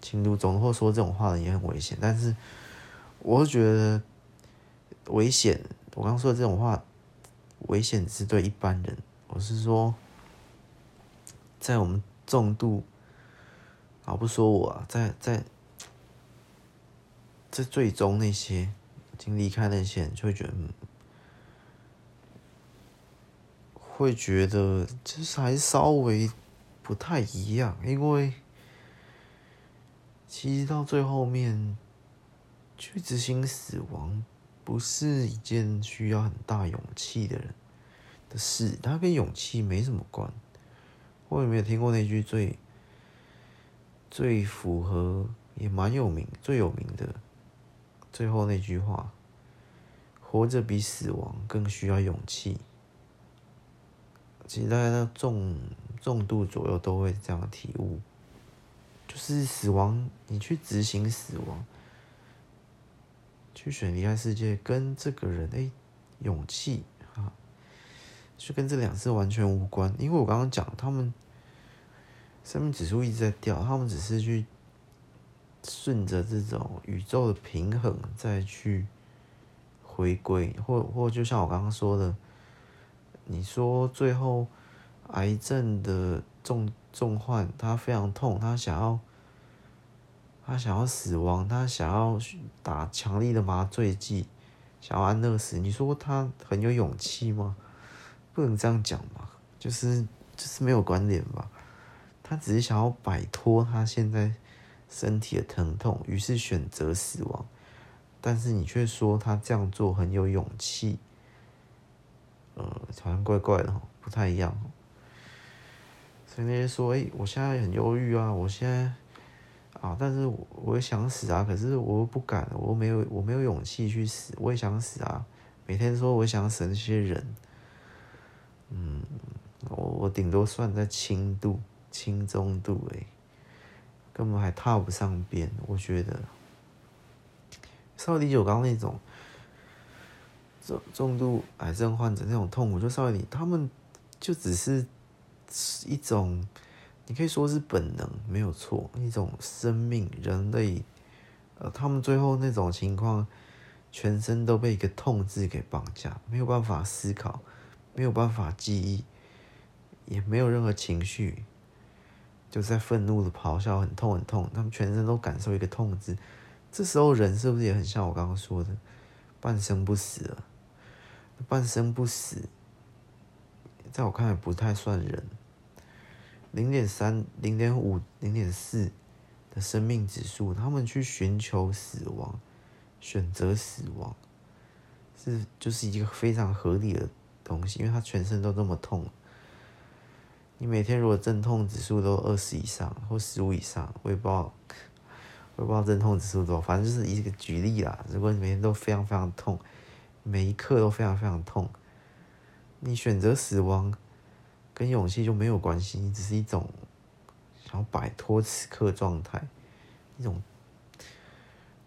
轻度、中度，说这种话的也很危险。但是，我觉得危险。我刚说的这种话，危险只是对一般人。我是说，在我们重度，啊，不说我啊，在在在最终那些已经离开那些人，就会觉得。会觉得就是还稍微不太一样，因为其实到最后面去执行死亡不是一件需要很大勇气的人的事，它跟勇气没什么关。我有没有听过那句最最符合也蛮有名、最有名的最后那句话：活着比死亡更需要勇气。其实大家到重重度左右都会这样体悟，就是死亡，你去执行死亡，去选离开世界，跟这个人哎，勇气啊，就跟这两次完全无关。因为我刚刚讲，他们生命指数一直在掉，他们只是去顺着这种宇宙的平衡再去回归，或或就像我刚刚说的。你说最后癌症的重重患，他非常痛，他想要他想要死亡，他想要打强力的麻醉剂，想要安乐死。你说他很有勇气吗？不能这样讲吧，就是就是没有关联吧。他只是想要摆脱他现在身体的疼痛，于是选择死亡。但是你却说他这样做很有勇气。呃，好像怪怪的，不太一样。所以那些说，哎、我现在很忧郁啊，我现在啊，但是我我想死啊，可是我又不敢，我没有，我没有勇气去死，我也想死啊。每天说我想死那些人，嗯，我我顶多算在轻度、轻中度，哎，根本还踏不上边。我觉得，稍微理解我刚刚那种。重重度癌症患者那种痛苦，就稍微你他们就只是一种你可以说是本能，没有错，一种生命，人类，呃，他们最后那种情况，全身都被一个痛字给绑架，没有办法思考，没有办法记忆，也没有任何情绪，就在愤怒的咆哮，很痛很痛，他们全身都感受一个痛字。这时候人是不是也很像我刚刚说的，半生不死了？半生不死，在我看来不太算人。零点三、零点五、零点四的生命指数，他们去寻求死亡，选择死亡，是就是一个非常合理的东西，因为他全身都这么痛。你每天如果阵痛指数都二十以上或十五以上，我也不知道，我也不知道阵痛指数多少，反正就是一个举例啦。如果你每天都非常非常痛，每一刻都非常非常痛，你选择死亡。跟勇气就没有关系，只是一种想要摆脱此刻状态，一种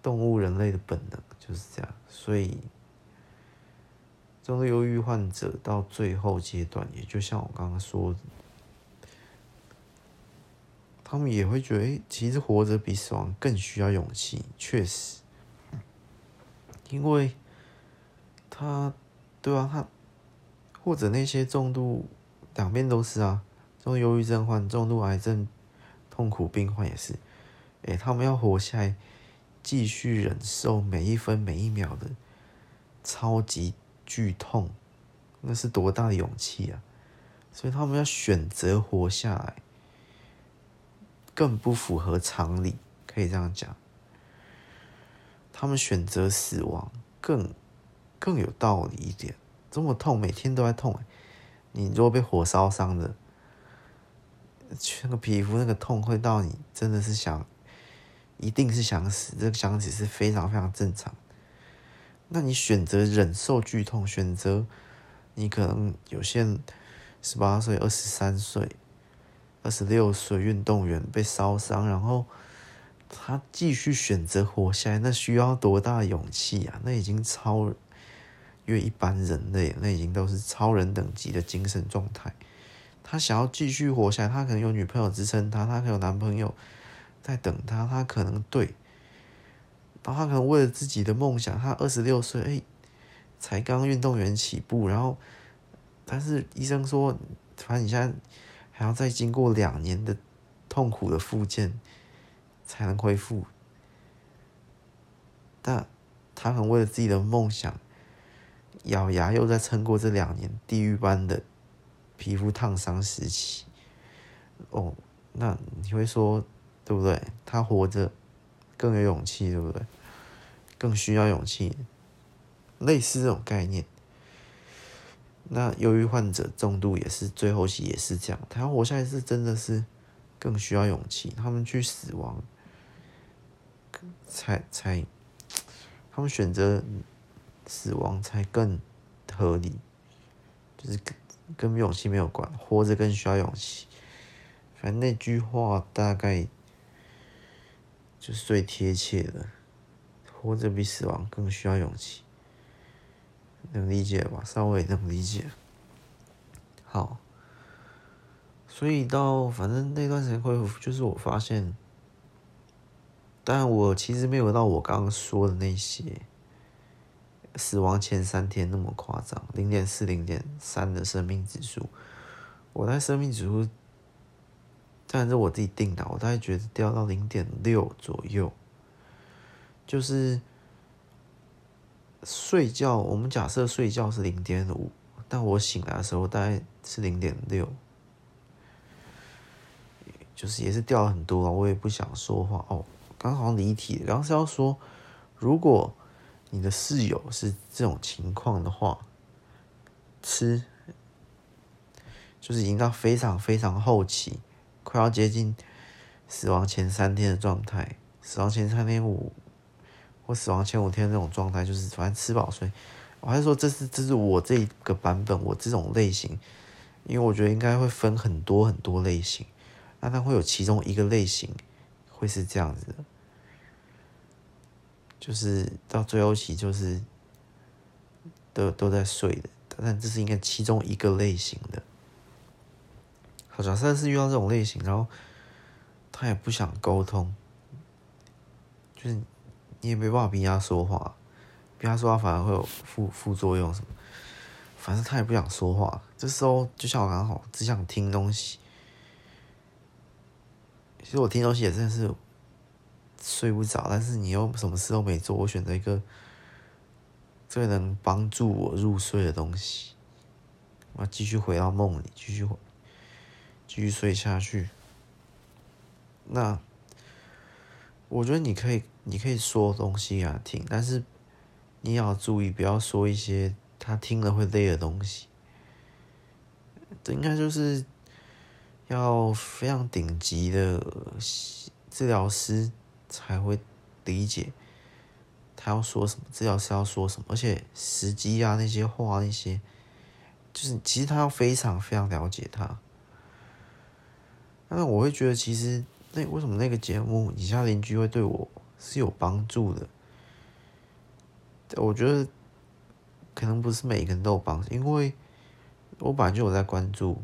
动物人类的本能就是这样。所以，重度忧郁患者到最后阶段，也就像我刚刚说的，他们也会觉得，欸，其实活着比死亡更需要勇气。确实，因为他，对啊，他或者那些重度。两边都是啊，重度忧郁症患、重度癌症痛苦病患也是，哎，他们要活下来，继续忍受每一分每一秒的超级剧痛，那是多大的勇气啊！所以他们要选择活下来，更不符合常理，可以这样讲。他们选择死亡更更有道理一点，这么痛，每天都在痛。你如果被火烧伤的，那个皮肤那个痛会到你真的是想，一定是想死，这个想死是非常非常正常。那你选择忍受剧痛，选择你可能有些十八岁、二十三岁、二十六岁运动员被烧伤，然后他继续选择活下来，那需要多大的勇气啊？那已经超。因为一般人类，那已经都是超人等级的精神状态。他想要继续活下来，他可能有女朋友支撑他，他可能有男朋友在等他，他可能对，然后他可能为了自己的梦想，他二十六岁，哎，才刚运动员起步，然后，但是医生说，反正你现在还要再经过两年的痛苦的复健才能恢复。但他可能为了自己的梦想。咬牙又在撑过这两年地狱般的皮肤烫伤时期，哦，那你会说对不对？他活着更有勇气，对不对？更需要勇气，类似这种概念。那忧郁患者重度也是最后期也是这样，他活下来是真的是更需要勇气。他们去死亡，才才，他们选择。死亡才更合理，就是跟跟勇气没有关，活着更需要勇气。反正那句话大概就是最贴切的，活着比死亡更需要勇气，能理解吧？稍微能理解。好，所以到反正那段时间恢复，就是我发现，但我其实没有到我刚刚说的那些。死亡前三天那么夸张，零点四、零点三的生命指数，我在生命指数，当然是我自己定的，我大概觉得掉到零点六左右，就是睡觉，我们假设睡觉是零点五，但我醒来的时候大概是零点六，就是也是掉了很多了，我也不想说话哦，刚好离题，刚刚是要说如果。你的室友是这种情况的话，吃就是已经到非常非常后期，快要接近死亡前三天的状态，死亡前三天五或死亡前五天这种状态，就是反正吃饱睡。我还是说这是这是我这个版本，我这种类型，因为我觉得应该会分很多很多类型，那它会有其中一个类型会是这样子的。就是到最后期，就是都都在睡的，但这是应该其中一个类型的。好，假设是遇到这种类型，然后他也不想沟通，就是你也没办法逼他说话，逼他说话反而会有副副作用什么，反正他也不想说话。这时候就像我刚好只想听东西，其实我听东西也真的是睡不着，但是你又什么事都没做，我选择一个最能帮助我入睡的东西，我继续回到梦里，继续回。继续睡下去。那我觉得你可以，你可以说东西给他听，但是你要注意，不要说一些他听了会累的东西。这应该就是要非常顶级的治疗师才会理解他要说什么，治疗师要说什么，而且时机啊那些话那些，就是其实他要非常非常了解他。那我会觉得，其实那为什么那个节目《你家邻居》会对我是有帮助的？我觉得可能不是每一个人都有帮助，因为我本来就有在关注，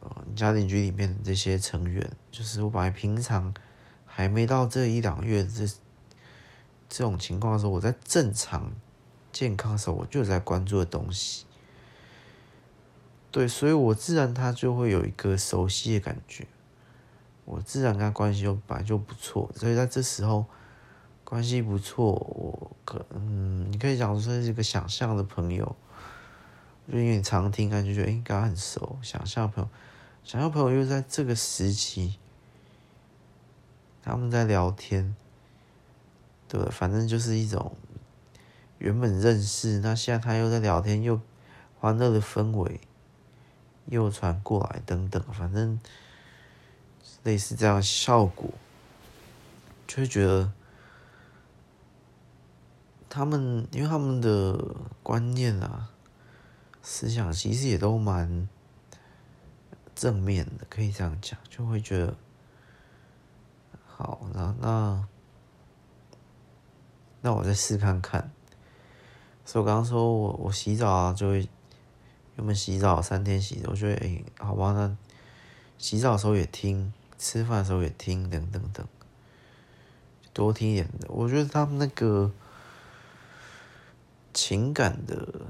呃，《你家邻居》里面的这些成员，就是我本来平常还没到这一两个月这这种情况的时候，我在正常健康的时候，我就在关注的东西。对，所以我自然他就会有一个熟悉的感觉，我自然跟他关系就本来就不错，所以在这时候关系不错，我可嗯，你可以讲说是一个想象的朋友，就因为你常听感觉觉得诶，跟他很熟，想象朋友，想象朋友又在这个时期，他们在聊天，对，反正就是一种原本认识，那现在他又在聊天，又欢乐的氛围。又传过来，等等，反正类似这样效果，就会觉得他们，因为他们的观念啊、思想，其实也都蛮正面的，可以这样讲，就会觉得好，那那那我再试看看。所以我刚刚说我我洗澡啊，就会。原本洗澡三天洗，我觉得哎、好吧，那洗澡的时候也听，吃饭的时候也听，等等等，多听一点的。我觉得他们那个情感的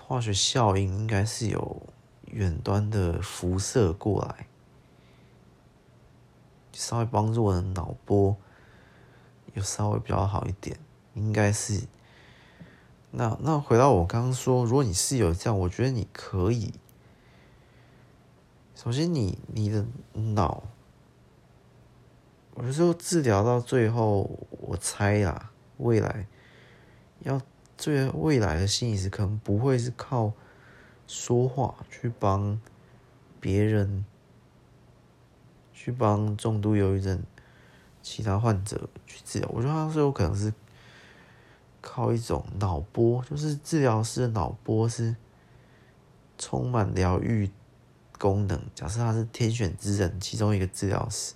化学效应，应该是有远端的辐射过来，稍微帮助我的脑波有稍微比较好一点，应该是。那那回到我刚刚说，如果你是有这样，我觉得你可以。首先你，你的脑，有时候治疗到最后，我猜啦，未来要最未来的心理师可能不会是靠说话去帮别人，去帮重度忧郁症其他患者去治疗。我觉得他最有可能是。靠一种脑波，就是治疗师的脑波是充满疗愈功能。假设他是天选之人，其中一个治疗师，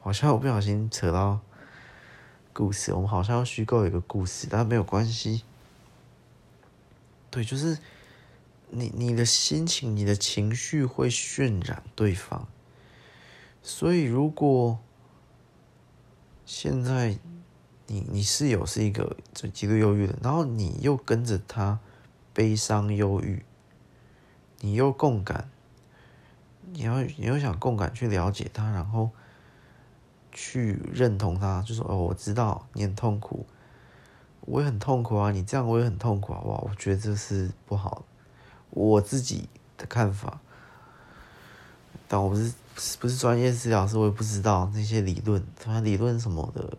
好像我不小心扯到故事，我们好像要虚构一个故事，但没有关系。对，就是你你的心情、你的情绪会渲染对方，所以如果现在。你你室友是一个就极度忧郁的，然后你又跟着他悲伤忧郁，你又共感，你要你又想共感去了解他，然后去认同他，就说哦，我知道你很痛苦，我也很痛苦啊，你这样我也很痛苦啊，哇，我觉得这是不好，我自己的看法，但我不是不是专业治疗师，我也不知道那些理论，他理论什么的。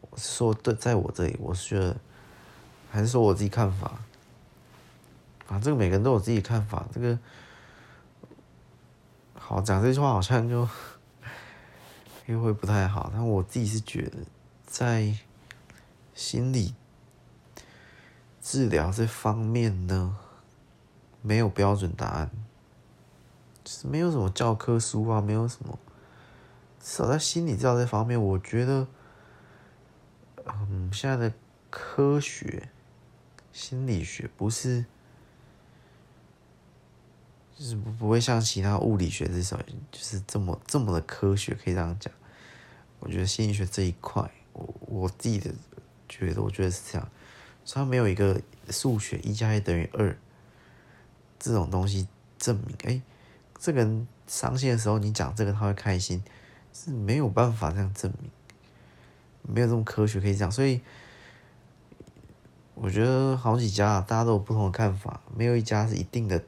我是说对，在我这里，我是觉得还是说我自己看法。啊，这个每个人都有自己看法。这个好讲这句话，好像就又会不太好。但我自己是觉得，在心理治疗这方面呢，没有标准答案，没有什么教科书啊，没有什么。至少在心理治疗这方面，我觉得。嗯，现在的科学心理学不是就是不不会像其他物理学这种，就是这么这么的科学，可以这样讲。我觉得心理学这一块，我我自己的觉得，我觉得是这样，所以它没有一个数学一加一等于二这种东西证明，哎，这个人伤心的时候你讲这个他会开心，是没有办法这样证明，没有这么科学可以讲，所以。我觉得好几家，大家都有不同的看法，没有一家是一定的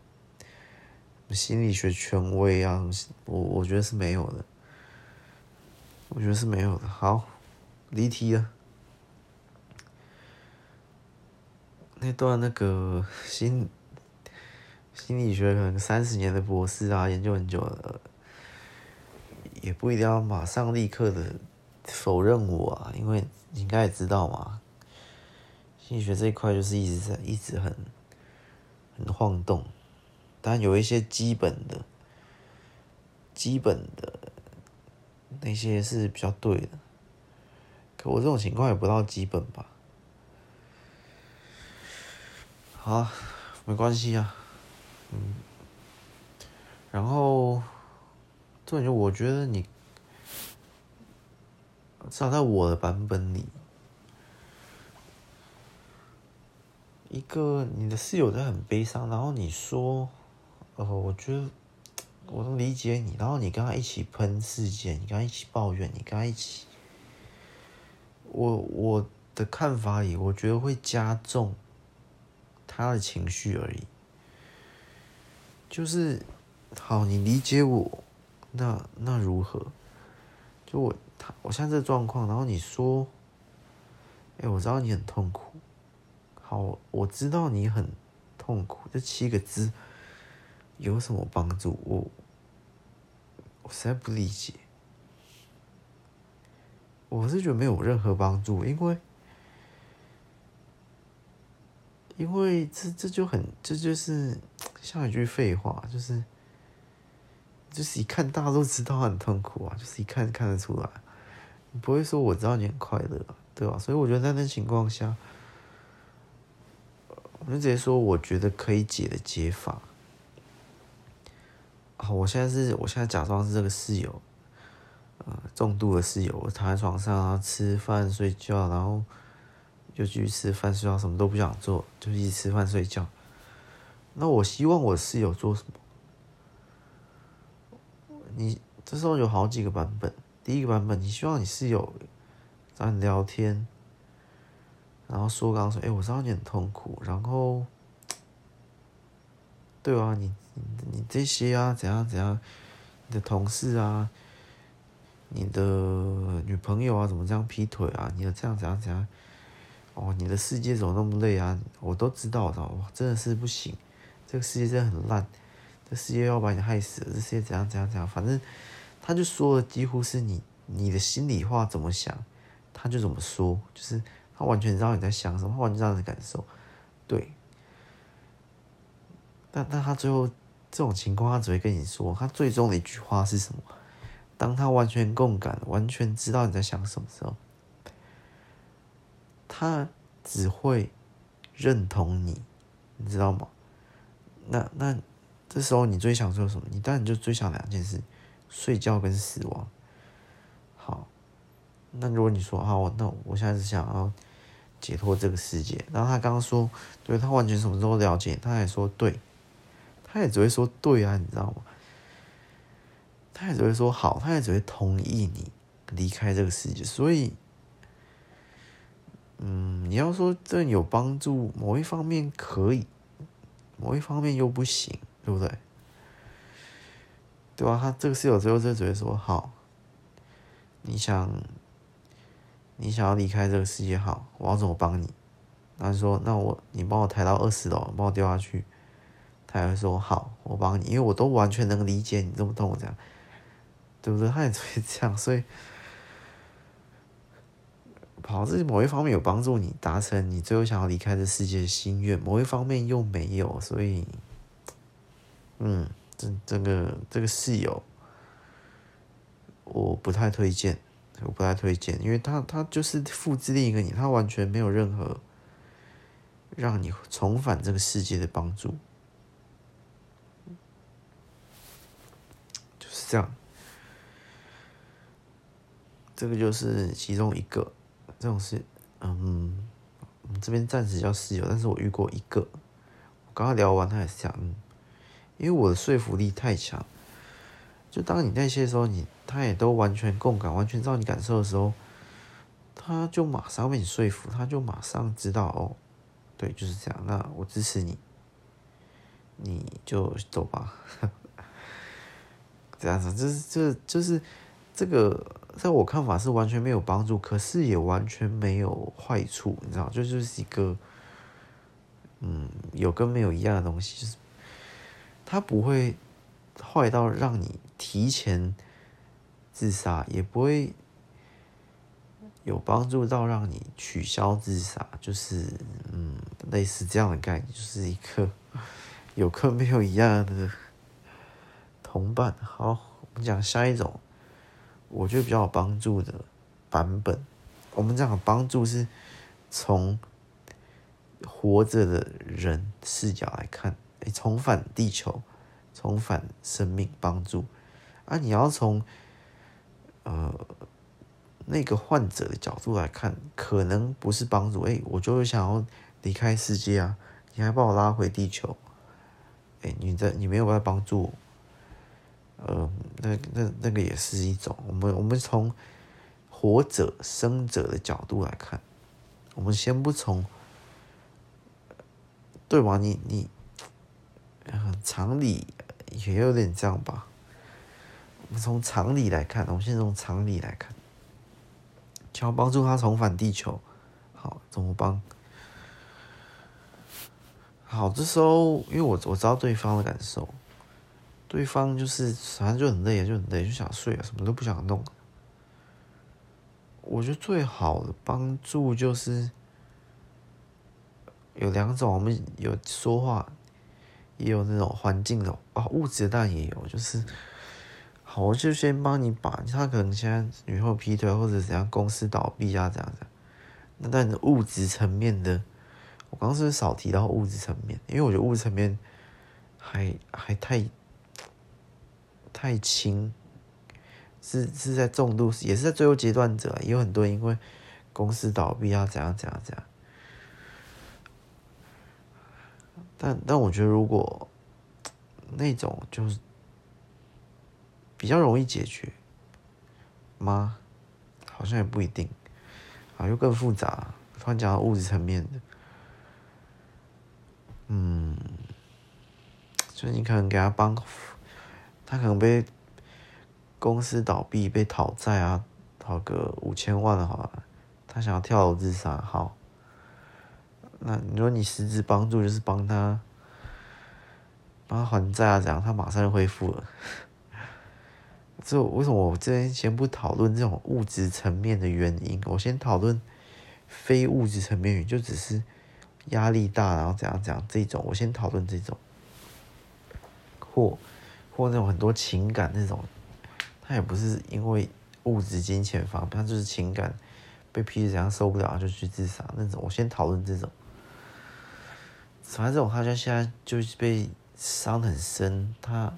心理学权威啊。我我觉得是没有的，我觉得是没有的。好，离题了。那段那个心心理学可能三十年的博士啊，研究很久了，也不一定要马上立刻的否认我啊，因为你应该也知道嘛。心理学这一块就是一直在一直很很晃动，但有一些基本的、基本的那些是比较对的。可我这种情况也不到基本吧？好，没关系啊。嗯，然后这就我觉得你至少在我的版本里。一个你的室友在很悲伤，然后你说，呃，我觉得我能理解你，然后你跟他一起喷世界，你跟他一起抱怨，你跟他一起，我我的看法里，我觉得会加重他的情绪而已。就是，好，你理解我，那那如何？就我他我现在这状况，然后你说，哎，我知道你很痛苦。好，我知道你很痛苦。这七个字有什么帮助？我我实在不理解。我是觉得没有任何帮助，因为因为这这就很这就是像一句废话，就是就是一看大家都知道很痛苦啊，就是一看看得出来，你不会说我知道你很快乐，对吧？所以我觉得在那情况下。我就直接说，我觉得可以解的解法。好，我现在是，我现在假装是这个室友，呃，重度的室友，我躺在床上啊，吃饭睡觉，然后就继续吃饭睡觉，什么都不想做，就一直吃饭睡觉。那我希望我室友做什么？你这时候有好几个版本，第一个版本，你希望你室友找你聊天。然后说刚刚说，哎，我知道你很痛苦，然后，对啊，你你你这些啊，怎样怎样，你的同事啊，你的女朋友啊，怎么这样劈腿啊？你的这样怎样怎样？哦，你的世界怎么那么累啊？我都知道的，哇，真的是不行，这个世界真的很烂，这世界要把你害死了，这世界怎样怎样怎样，反正他就说的几乎是你你的心里话怎么想，他就怎么说，就是。他完全知道你在想什么，他完全知道你的感受，对。但但他最后这种情况，他只会跟你说，他最终的一句话是什么？当他完全共感，完全知道你在想什么时候，他只会认同你，你知道吗？那那这时候你最想做什么？你当然就最想两件事：睡觉跟死亡。好。那如果你说好，那我现在是想要解脱这个世界。然后他刚刚说，对，他完全什么都了解，他也说对，他也只会说对啊，你知道吗？他也只会说好，他也只会同意你离开这个世界。所以，嗯，你要说这有帮助，某一方面可以，某一方面又不行，对不对？对吧？他这个室友最后就只会说好，你想。你想要离开这个世界，好，我要怎么帮你？他说：“那我，你帮我抬到二十楼，帮我掉下去。”他还会说：“好，我帮你，因为我都完全能理解你这么痛，这样，对不对？”他也会这样，所以，好，这某一方面有帮助你达成你最后想要离开这世界的心愿，某一方面又没有，所以，嗯，这这个这个室友，我不太推荐。我不太推荐，因为他他就是复制另一个你，他完全没有任何让你重返这个世界的帮助。就是这样。这个就是其中一个，这种是，嗯，我们这边暂时叫室友，但是我遇过一个，我刚刚聊完他也是这样，因为我的说服力太强，就当你那些时候，你他也都完全共感，完全知道你感受的时候，他就马上被你说服，他就马上知道哦，对，就是这样，那我支持你，你就走吧，这样子，就是这就是这个。在我看法是完全没有帮助，可是也完全没有坏处，你知道，就就是一个，嗯，有跟没有一样的东西，就是它不会坏到让你提前自杀，也不会有帮助到让你取消自杀，就是嗯，类似这样的概念，就是一个有跟没有一样的同伴。好，我们讲下一种。我觉得比较有帮助的版本，我们讲的帮助是从活着的人视角来看，哎，重返地球，重返生命，帮助啊！你要从呃那个患者的角度来看，可能不是帮助，哎，我就是想要离开世界啊，你还把我拉回地球，哎，你在你没有办法帮助我。呃，那那那个也是一种，我们我们从活者生者的角度来看，我们先不从，对吧？你你，呃，常理也有点这样吧。我们从常理来看，我们先从常理来看，想要帮助他重返地球，好，怎么帮？好，这时候因为我我知道对方的感受。对方就是反正就很累，就很累，就想睡啊，什么都不想弄。我觉得最好的帮助就是有两种，我们有说话，也有那种环境的啊，物质当然也有，就是好，我就先帮你把他可能现在女朋友劈腿或者怎样，公司倒闭啊，这样子。那但是物质层面的，我刚刚是是少提到物质层面？因为我觉得物质层面还还太。太轻，是是在重度，也是在最后阶段者，也有很多因为公司倒闭啊，怎样怎样怎样。但但我觉得，如果那种就是比较容易解决吗？好像也不一定，啊，又更复杂。突然讲到物质层面的，嗯，就是你可能给他帮。他可能被公司倒闭，被讨债啊，讨个五千万的话，他想要跳楼自杀。好，那你说你实质帮助就是帮他，帮他还债啊，这样他马上就恢复了。这为什么我这边先不讨论这种物质层面的原因？我先讨论非物质层面原因，就只是压力大，然后怎样怎样这种，我先讨论这种，或。或那种很多情感那种，他也不是因为物质金钱方面，他就是情感被劈怎样受不了就去自杀那种。我先讨论这种，反正这种他就现在就是被伤很深。他，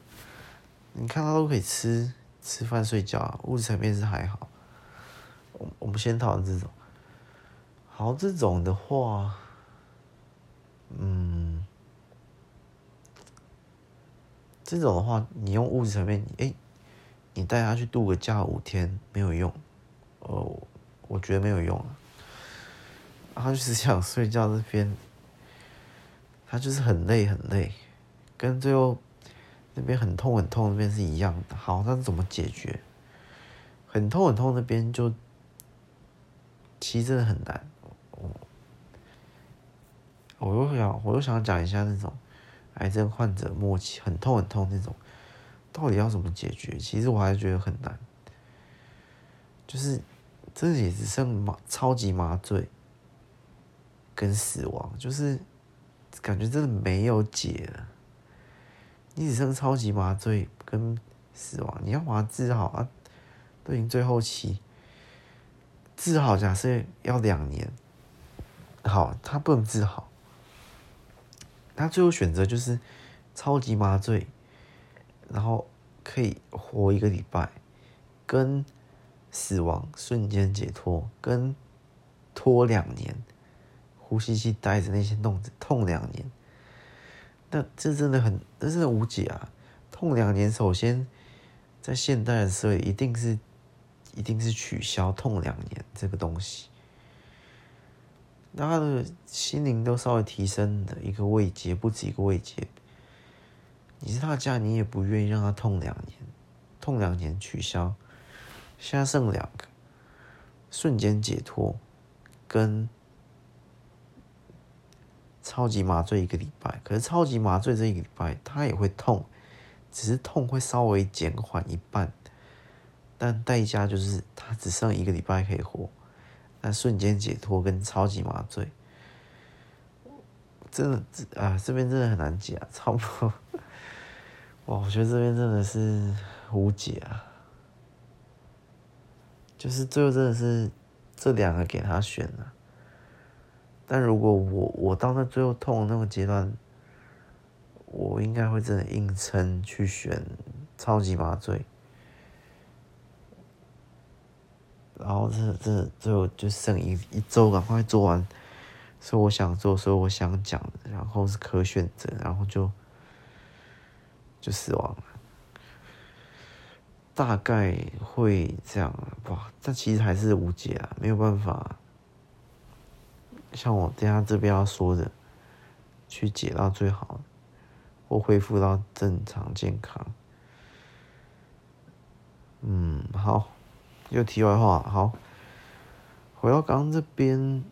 你看他都可以吃吃饭睡觉，物质层面是还好。我我们先讨论这种。好，这种的话，嗯。这种的话，你用物质层面，哎，你带他去度个假五天没有用，哦，我觉得没有用啊。他就是想睡觉这边，他就是很累很累，跟最后那边很痛很痛那边是一样的。好，那怎么解决？很痛很痛那边就，其实真的很难。我，我又想，我又想讲一下那种。癌症患者末期很痛很痛那种，到底要怎么解决？其实我还是觉得很难。就是，这也只剩麻超级麻醉跟死亡，就是感觉真的没有解了。你只剩超级麻醉跟死亡，你要把它治好啊，都已经最后期，治好假设要两年，好，他不能治好。他最后选择就是超级麻醉，然后可以活一个礼拜，跟死亡瞬间解脱，跟拖两年，呼吸器带着那些弄子痛两年，那这真的很，这真的无解啊！痛两年，首先在现代的社会一定是，一定是取消痛两年这个东西。那他的心灵都稍微提升的一个位阶，不止一个位阶。你是他家，你也不愿意让他痛两年，痛两年取消。现在剩两个，瞬间解脱，跟超级麻醉一个礼拜。可是超级麻醉这一个礼拜，他也会痛，只是痛会稍微减缓一半，但代价就是他只剩一个礼拜可以活。那瞬间解脱跟超级麻醉，真的啊，这边真的很难解啊，差不多。哇，我觉得这边真的是无解啊。就是最后真的是这两个给他选了，但如果我我到那最后痛的那个阶段，我应该会真的硬撑去选超级麻醉。然后这这最后就剩一一周，赶快做完，所以我想做，所以我想讲的，然后是可选择，然后就就死亡了，大概会这样吧。但其实还是无解啊，没有办法，像我等下这边要说的，去解到最好，或恢复到正常健康。嗯，好。又题外话，好，回到刚刚这边，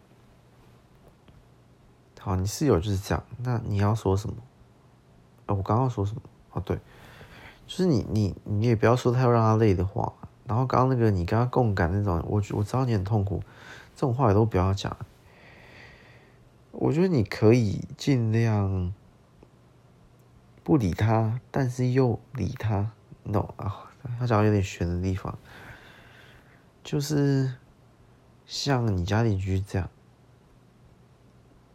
好，你室友就是这样，那你要说什么？哦，我刚刚说什么？哦，对，就是你你你也不要说太让他累的话，然后刚刚那个你跟他共感那种，我我知道你很痛苦，这种话也都不要讲。我觉得你可以尽量不理他，但是又理他，no 啊，他讲有点悬的地方。就是像你家邻居这样，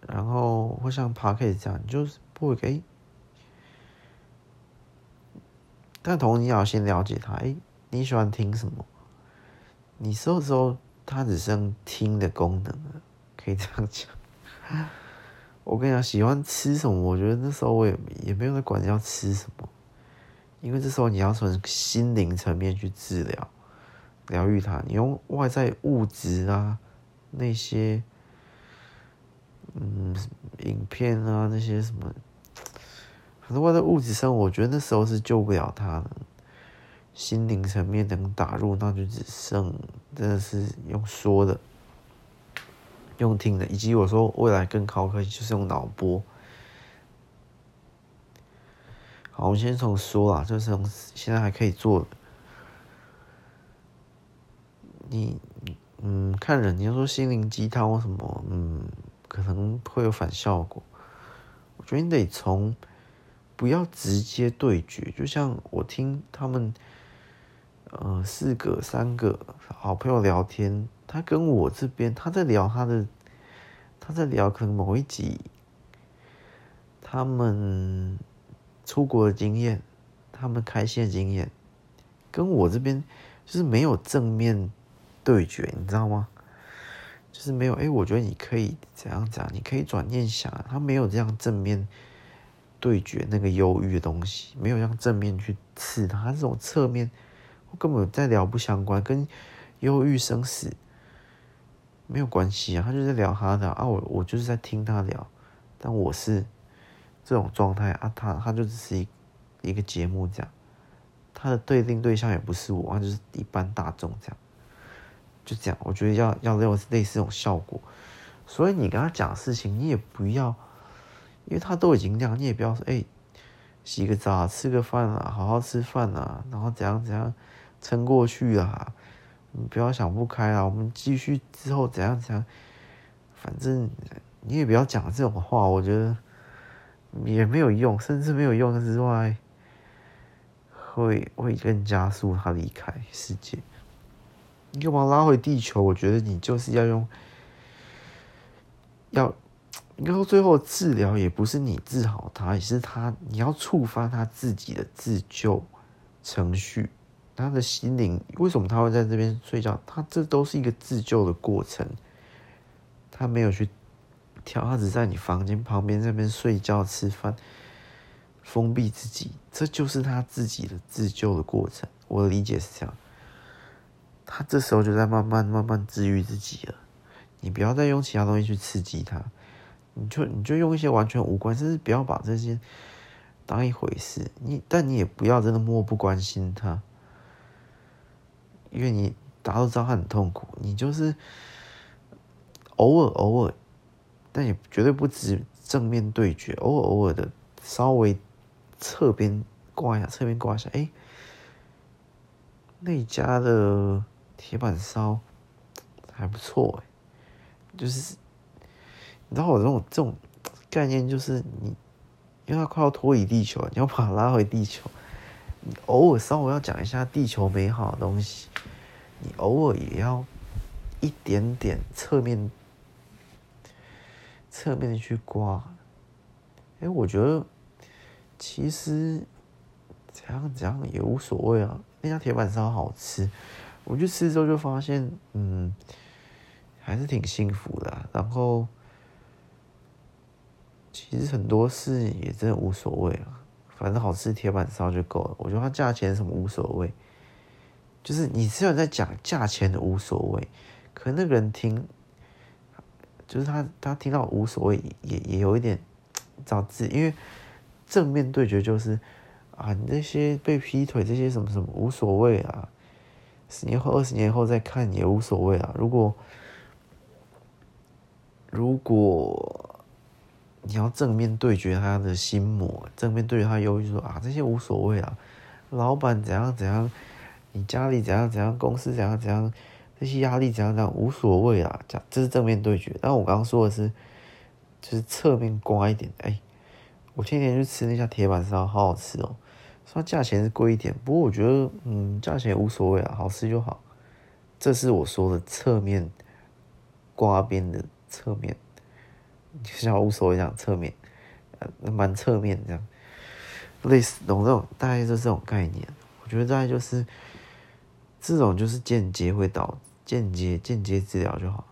然后会像 Podcast 这样，就是不会给。但同时你要先了解他，哎，你喜欢听什么？你说的时候，他只剩听的功能了，可以这样讲。我跟你讲，喜欢吃什么？我觉得那时候我也也没有在管要吃什么，因为这时候你要从心灵层面去治疗。疗愈他，你用外在物质啊，那些，嗯，影片啊，那些什么，很多外在物质上，我觉得那时候是救不了他的。心灵层面能打入，那就只剩真的是用说的，用听的，以及我说未来更高科技就是用脑波。好，我们先从说啦，就是从现在还可以做的。你嗯，看人，你要说心灵鸡汤或什么，嗯，可能会有反效果。我觉得你得从不要直接对决，就像我听他们，呃，四个三个好朋友聊天，他跟我这边他在聊他的，他在聊可能某一集，他们出国的经验，他们开线经验，跟我这边就是没有正面。对决，你知道吗？就是没有哎，我觉得你可以怎样讲？你可以转念想，他没有这样正面对决那个忧郁的东西，没有这样正面去刺他，他这种侧面，我根本在聊不相关，跟忧郁生死没有关系啊。他就在聊他的啊，我我就是在听他聊，但我是这种状态啊，他他就只是一一个节目这样，他的对定对象也不是我，他就是一般大众这样。就这样，我觉得要要类似类似这种效果，所以你跟他讲事情，你也不要，因为他都已经这样，你也不要说，哎、洗个澡，吃个饭啊，好好吃饭啊，然后怎样怎样撑过去啊，你不要想不开啊，我们继续之后怎样怎样，反正你也不要讲这种话，我觉得也没有用，甚至没有用之外，会会更加速他离开世界。你干嘛拉回地球？我觉得你就是要用，要，应该说最后治疗也不是你治好他，也是他，你要触发他自己的自救程序，他的心灵为什么他会在这边睡觉？他这都是一个自救的过程，他没有去跳，他只在你房间旁边这边睡觉、吃饭，封闭自己，这就是他自己的自救的过程。我的理解是这样，他这时候就在慢慢慢慢治愈自己了。你不要再用其他东西去刺激他，你就你就用一些完全无关，甚至不要把这些当一回事。你但你也不要真的漠不关心他，因为你大家都知道他很痛苦，你就是偶尔偶尔，但也绝对不止正面对决，偶尔偶尔的稍微侧边挂一下，侧边挂一下，哎、欸，那家的铁板烧还不错哎。就是，你知道我这种这种概念，就是你，因为它快要脱离地球，你要把它拉回地球。你偶尔稍微要讲一下地球美好的东西，你偶尔也要一点点侧面侧面去刮。哎，我觉得其实怎样怎样也无所谓啊。那家铁板烧好吃，我去吃之后就发现，嗯。还是挺幸福的，然后其实很多事也真的无所谓啊，反正好吃铁板烧就够了。我觉得它价钱什么无所谓，就是你虽然在讲价钱的无所谓，可那个人听，就是他他听到无所谓也也有一点着急，因为正面对决就是啊，你那些被劈腿这些什么什么无所谓啊，十年后二十年后再看也无所谓啊，如果。如果你要正面对决他的心魔，正面对决他忧郁，说啊，这些无所谓啊，老板怎样怎样，你家里怎样怎样，公司怎样怎样，这些压力怎样怎样，无所谓啊，这这是正面对决。但我刚刚说的是，就是侧面刮一点。哎、我天天去吃那家铁板烧，好好吃哦。然价钱是贵一点，不过我觉得，嗯，价钱也无所谓啊，好吃就好。这是我说的侧面刮边的。侧面，就像无所谓这样侧面，呃，蛮侧面这样，类似懂这种，大概就是这种概念。我觉得大概就是这种，就是间接会导间接间接治疗就好。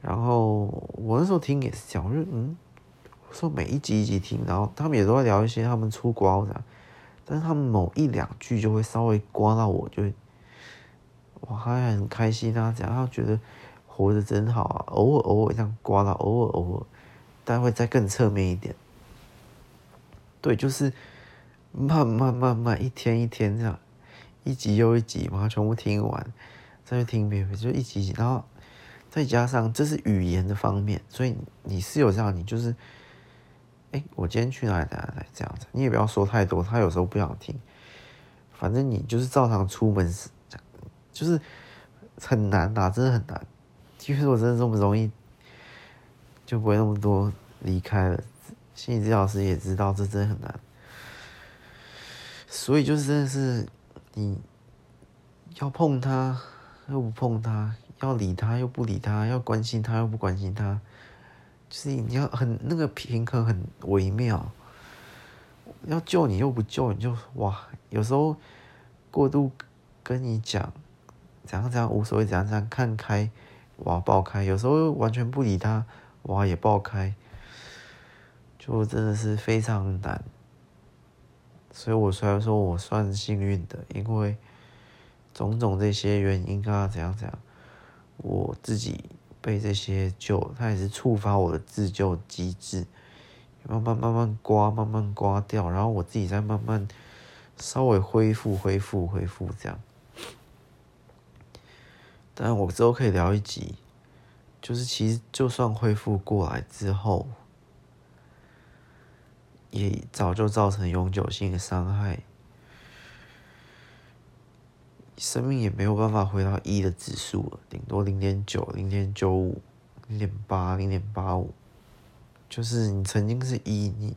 然后我那时候听也是讲，我就嗯，说每一集一集听，然后他们也都会聊一些他们出国的，但是他们某一两句就会稍微刮到我，就我还很开心啊，这样他觉得。活着真好啊！偶尔偶尔这样刮到，偶尔偶尔，但会再更侧面一点。对，就是慢慢慢慢，一天一天这样，一集又一集，把它全部听完，再去听别别，就一集一集，然后再加上这是语言的方面，所以你是有这样，你就是，哎、我今天去哪里哪里这样子，你也不要说太多，他有时候不想听，反正你就是照常出门是，就是很难啊，真的很难。其实我真的这么容易，就不会那么多离开了。心理治疗师也知道这真的很难，所以就是真的是你要碰他又不碰他，要理他又不理他，要关心他又不关心他，是你要很那个平衡很微妙。要救你又不救你，就哇，有时候过度跟你讲怎样怎样无所谓，怎样怎样看开。哇，爆开！有时候完全不理他，哇，也爆开，就真的是非常难。所以我虽然说我算幸运的，因为种种这些原因啊，怎样怎样，我自己被这些救，它也是触发我的自救机制，慢慢慢慢刮，慢慢刮掉，然后我自己再慢慢稍微恢复、恢复、恢复这样。但我之后可以聊一集，就是其实就算恢复过来之后，也早就造成永久性的伤害，生命也没有办法回到一的指数了，顶多零点九、零点九五、零点八、零点八五，就是你曾经是一，你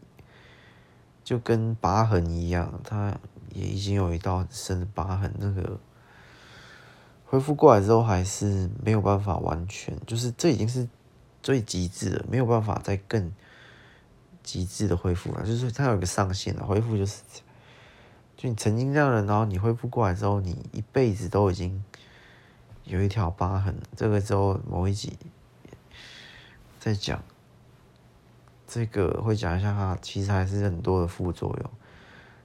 就跟疤痕一样，它也已经有一道很深的疤痕，那个。恢复过来之后还是没有办法完全，就是这已经是最极致了，没有办法再更极致的恢复了。就是它有一个上限了，恢复就是就你曾经这样的，然后你恢复过来之后，你一辈子都已经有一条疤痕。这个之后某一集再讲，这个会讲一下它其实还是很多的副作用。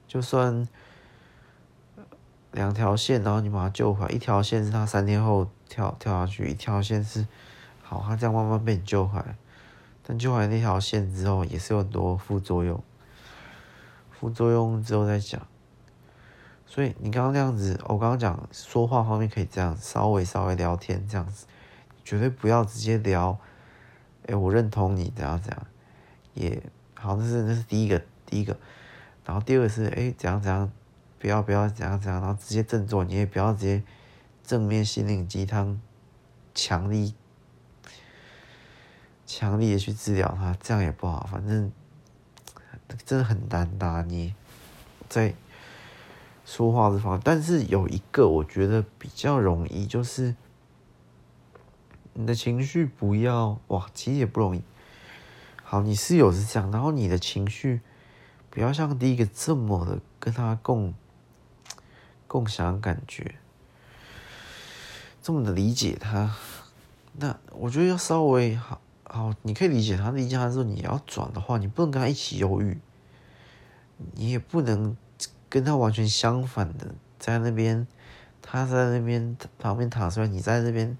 就算两条线，然后你把它救回来，一条线是他三天后跳跳下去，一条线是好，他这样慢慢被你救回来。但救回来那条线之后，也是有很多副作用。副作用之后再讲。所以你刚刚那样子，我刚刚讲说话方面可以这样，稍微稍微聊天这样子，绝对不要直接聊。哎、我认同你怎样怎样，也好，那是那是第一个第一个，然后第二个是哎、怎样怎样，不要不要怎样怎样，然后直接振作，你也不要直接正面心灵鸡汤，强力强力的去治疗他，这样也不好，反正真的很难打你在。说话的方法，但是有一个我觉得比较容易，就是你的情绪不要哇，其实也不容易。好，你室友是这样，然后你的情绪不要像第一个这么的跟他共共享感觉，这么的理解他。那我觉得要稍微好好，你可以理解他，理解他之后，你要转的话，你不能跟他一起忧郁，你也不能。跟他完全相反的，在那边，他在那边旁边躺出来，你在那边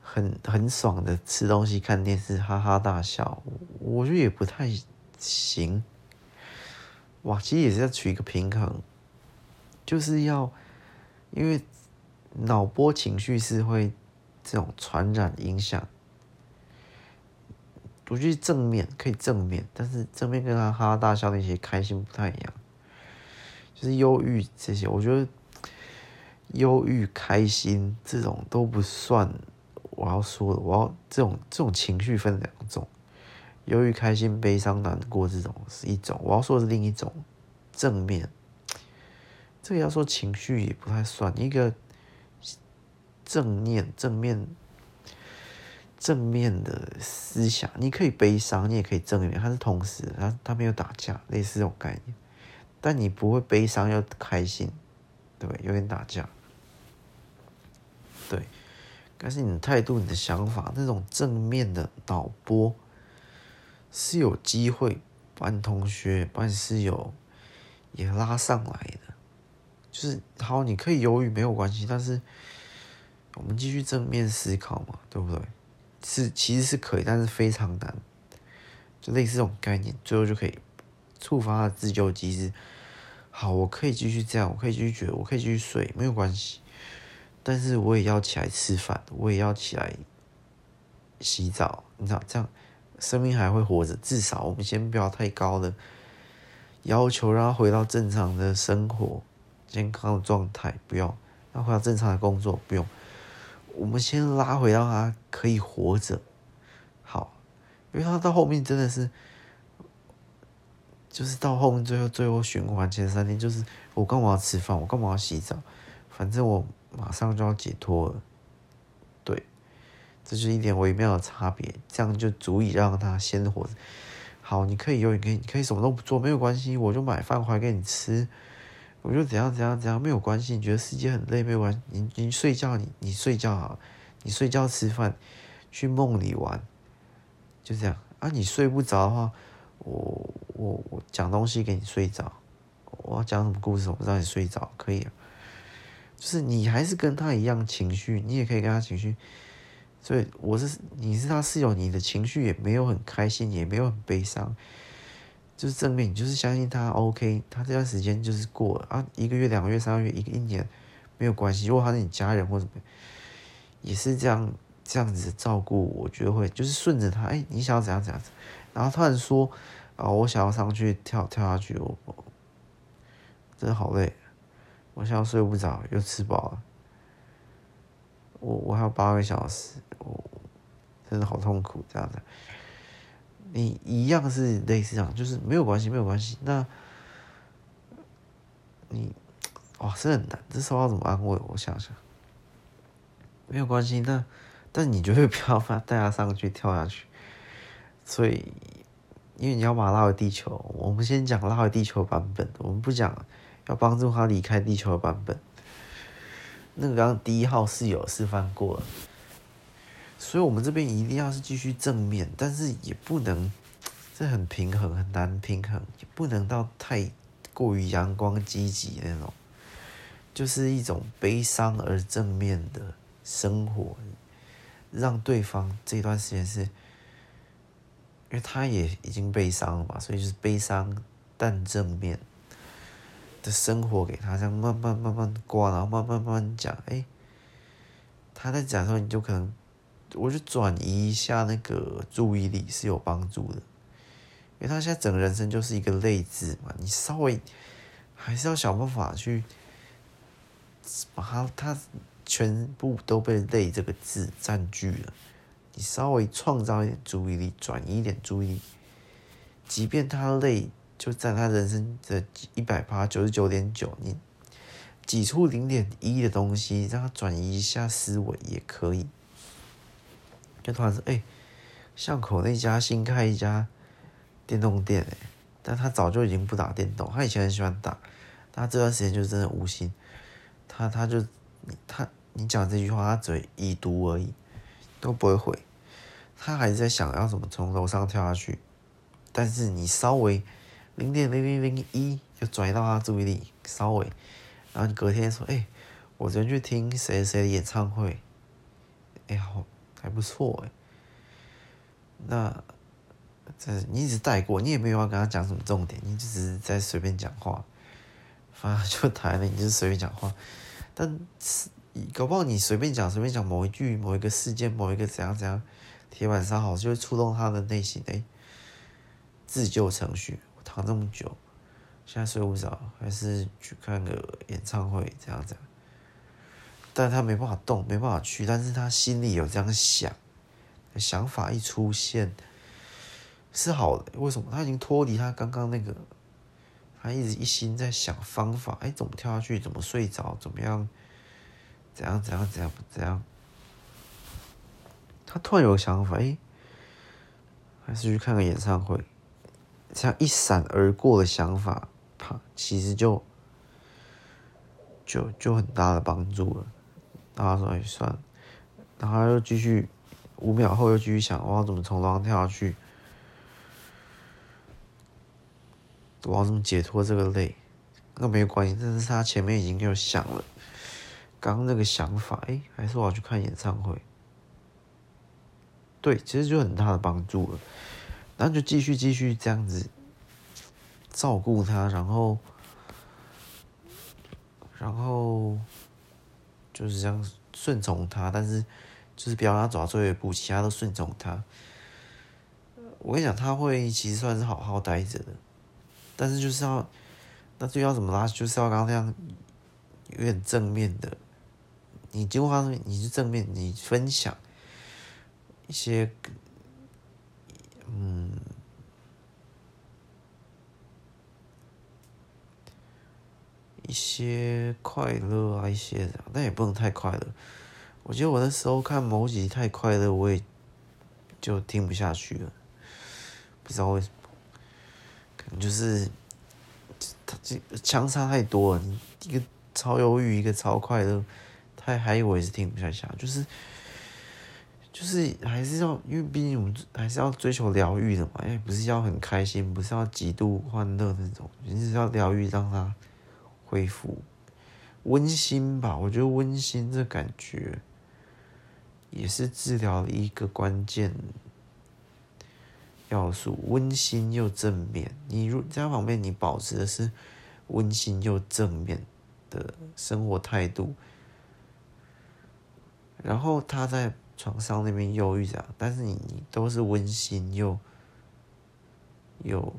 很很爽的吃东西、看电视，哈哈大笑，我觉得也不太行。哇，其实也是要取一个平衡，就是要，因为脑波情绪是会这种传染影响。我觉得正面可以正面，但是正面跟他哈哈大笑那些开心不太一样。就是忧郁这些，我觉得忧郁、开心这种都不算我要说的。我要这种这种情绪分两种，忧郁、开心、悲伤、难过这种是一种，我要说的是另一种正面。这个要说情绪也不太算一个正念、正面、正面的思想。你可以悲伤，你也可以正面，它是同时，它它没有打架，类似这种概念。但你不会悲伤又开心，对，有点打架，对。但是你的态度、你的想法，那种正面的脑波，是有机会把你同学、把你室友也拉上来的。就是好，你可以犹豫没有关系，但是我们继续正面思考嘛，对不对？是，其实是可以，但是非常难。就类似这种概念，最后就可以触发他的自救机制。好，我可以继续这样，我可以继续觉得，我可以继续睡，没有关系。但是我也要起来吃饭，我也要起来洗澡。你知道，这样生命还会活着。至少我们先不要太高的要求，让他回到正常的生活、健康的状态，不用让回到正常的工作，不用。我们先拉回到他可以活着。好，因为他到后面真的是。就是到后面最后最后循环前三天，就是我干嘛要吃饭，我干嘛要洗澡，反正我马上就要解脱了。对，这就是一点微妙的差别，这样就足以让他鲜活。好，你可以有，你可以你可以什么都不做，没有关系，我就买饭回来给你吃，我就怎样怎样怎样，没有关系。你觉得世界很累，没有关系，你你睡觉，你你睡觉好，你睡觉吃饭，去梦里玩，就这样啊。你睡不着的话。我我我讲东西给你睡着，我要讲什么故事，我不知道你睡着可以，就是你还是跟他一样情绪，你也可以跟他情绪，所以我是你是他室友，你的情绪也没有很开心，也没有很悲伤，就是正面，你就是相信他 OK，他这段时间就是过了啊，一个月、两个月、三个月、一个一年没有关系，如果他是你家人或者什么，也是这样这样子照顾，我觉得会就是顺着他，哎，你想要怎样怎样。然后突然说：“啊，我想要上去跳跳下去，我真的好累，我现在睡不着，又吃饱了，我我还有八个小时，我真的好痛苦这样子。你一样是类似这样，就是没有关系，没有关系。那，你哇，是很难，这时候要怎么安慰？我想想，没有关系。那，但你绝对 不要把带他上去跳下去。”所以，因为你要把拉回地球，我们先讲拉回地球版本，我们不讲要帮助他离开地球的版本。那个刚刚第一号室友示范过了，所以我们这边一定要是继续正面，但是也不能，这很平衡，很难平衡，也不能到太过于阳光积极那种，就是一种悲伤而正面的生活，让对方这段时间是，为他也已经悲伤了嘛，所以就是悲伤但正面。的生活给他这样慢慢慢慢过，然后慢慢慢慢讲，哎，他在讲的时候，你就可能，我就转移一下那个注意力是有帮助的，因为他现在整个人生就是一个累字嘛，你稍微还是要想办法去把他他全部都被“累”这个字占据了，你稍微创造一点注意力，转移一点注意力，即便他累。就在他人生的一百趴九十九点九，你挤出零点一的东西，让他转移一下思维也可以。就突然说：“哎、巷口那家新开一家电动店，哎，但他早就已经不打电动，他以前很喜欢打，他这段时间就真的无心。他他就他你讲这句话，他只会已读而已，都不会回。他还是在想要怎么从楼上跳下去，但是你稍微。”零点零零零一就转移到他注意力，稍微，然后你隔天说：“哎、我昨天去听谁谁的演唱会，哎、欸，好还不错哎。”那这你一直带过，你也没有要跟他讲什么重点，你只是在随便讲话，反正就谈了，你就随便讲话。但是搞不好你随便讲随便讲某一句某一个事件某一个怎样怎样，铁板烧好就会触动他的内心哎，自救程序。我躺这么久，现在睡不着，还是去看个演唱会这样子。但他没办法动，没办法去，但是他心里有这样想，想法一出现是好的。为什么？他已经脱离他刚刚那个，他一直一心在想方法，哎，怎么跳下去？怎么睡着？怎么样？怎样？怎样？怎样？怎样？他突然有个想法，哎，还是去看个演唱会。这样一闪而过的想法，啪，其实就就就很大的帮助了。然后说：“哎，算了。”然后又继续五秒后又继续想：“我要怎么从楼上跳下去？我要怎么解脱这个累？”那没有关系，但是他前面已经有想了。刚刚那个想法，哎，还是我要去看演唱会。对，其实就很大的帮助了。然后就继续继续这样子照顾他，然后，然后就是这样顺从他，但是就是不要让他走到最后一步，其他都顺从他。我跟你讲，他会其实算是好好待着的，但是就是要，那就要怎么拉？就是要刚刚那样有点正面的，你经过他，你是正面，你分享一些。嗯，一些快乐啊，一些的，但也不能太快乐。我觉得我那时候看某几集太快乐，我也就听不下去了。不知道为什么，可能就是他这相差太多了。一个超忧郁，一个超快乐，太还以为是听不下去，就是。就是还是要，因为毕竟我们还是要追求疗愈的嘛，因为不是要很开心，不是要极度欢乐那种，就是要疗愈，让他恢复温馨吧。我觉得温馨这感觉也是治疗一个关键要素，温馨又正面。你如在旁边，你保持的是温馨又正面的生活态度，然后他在。床上那边忧郁着，但是你你都是温馨又又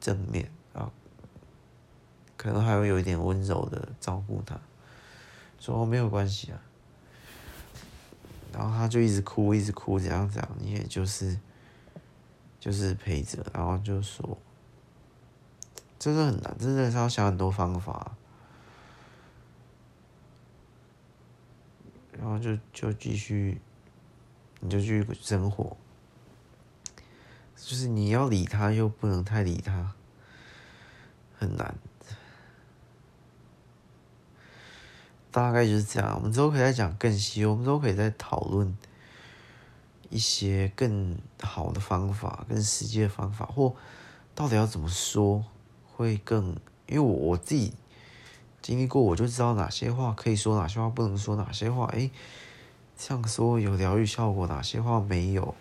正面啊，可能还会有一点温柔的照顾他，说没有关系啊，然后他就一直哭一直哭，这样这样，你也就是就是陪着，然后就说，真的很难，真的是要想很多方法，然后就就继续。你就去生活，就是你要理他，又不能太理他，很难。大概就是这样。我们之后可以再讲更细，我们之后可以再讨论一些更好的方法、更实际的方法，或到底要怎么说会更，因为我我自己经历过，我就知道哪些话可以说，哪些话不能说，哪些话诶，样说有疗愈效果，哪些话没有。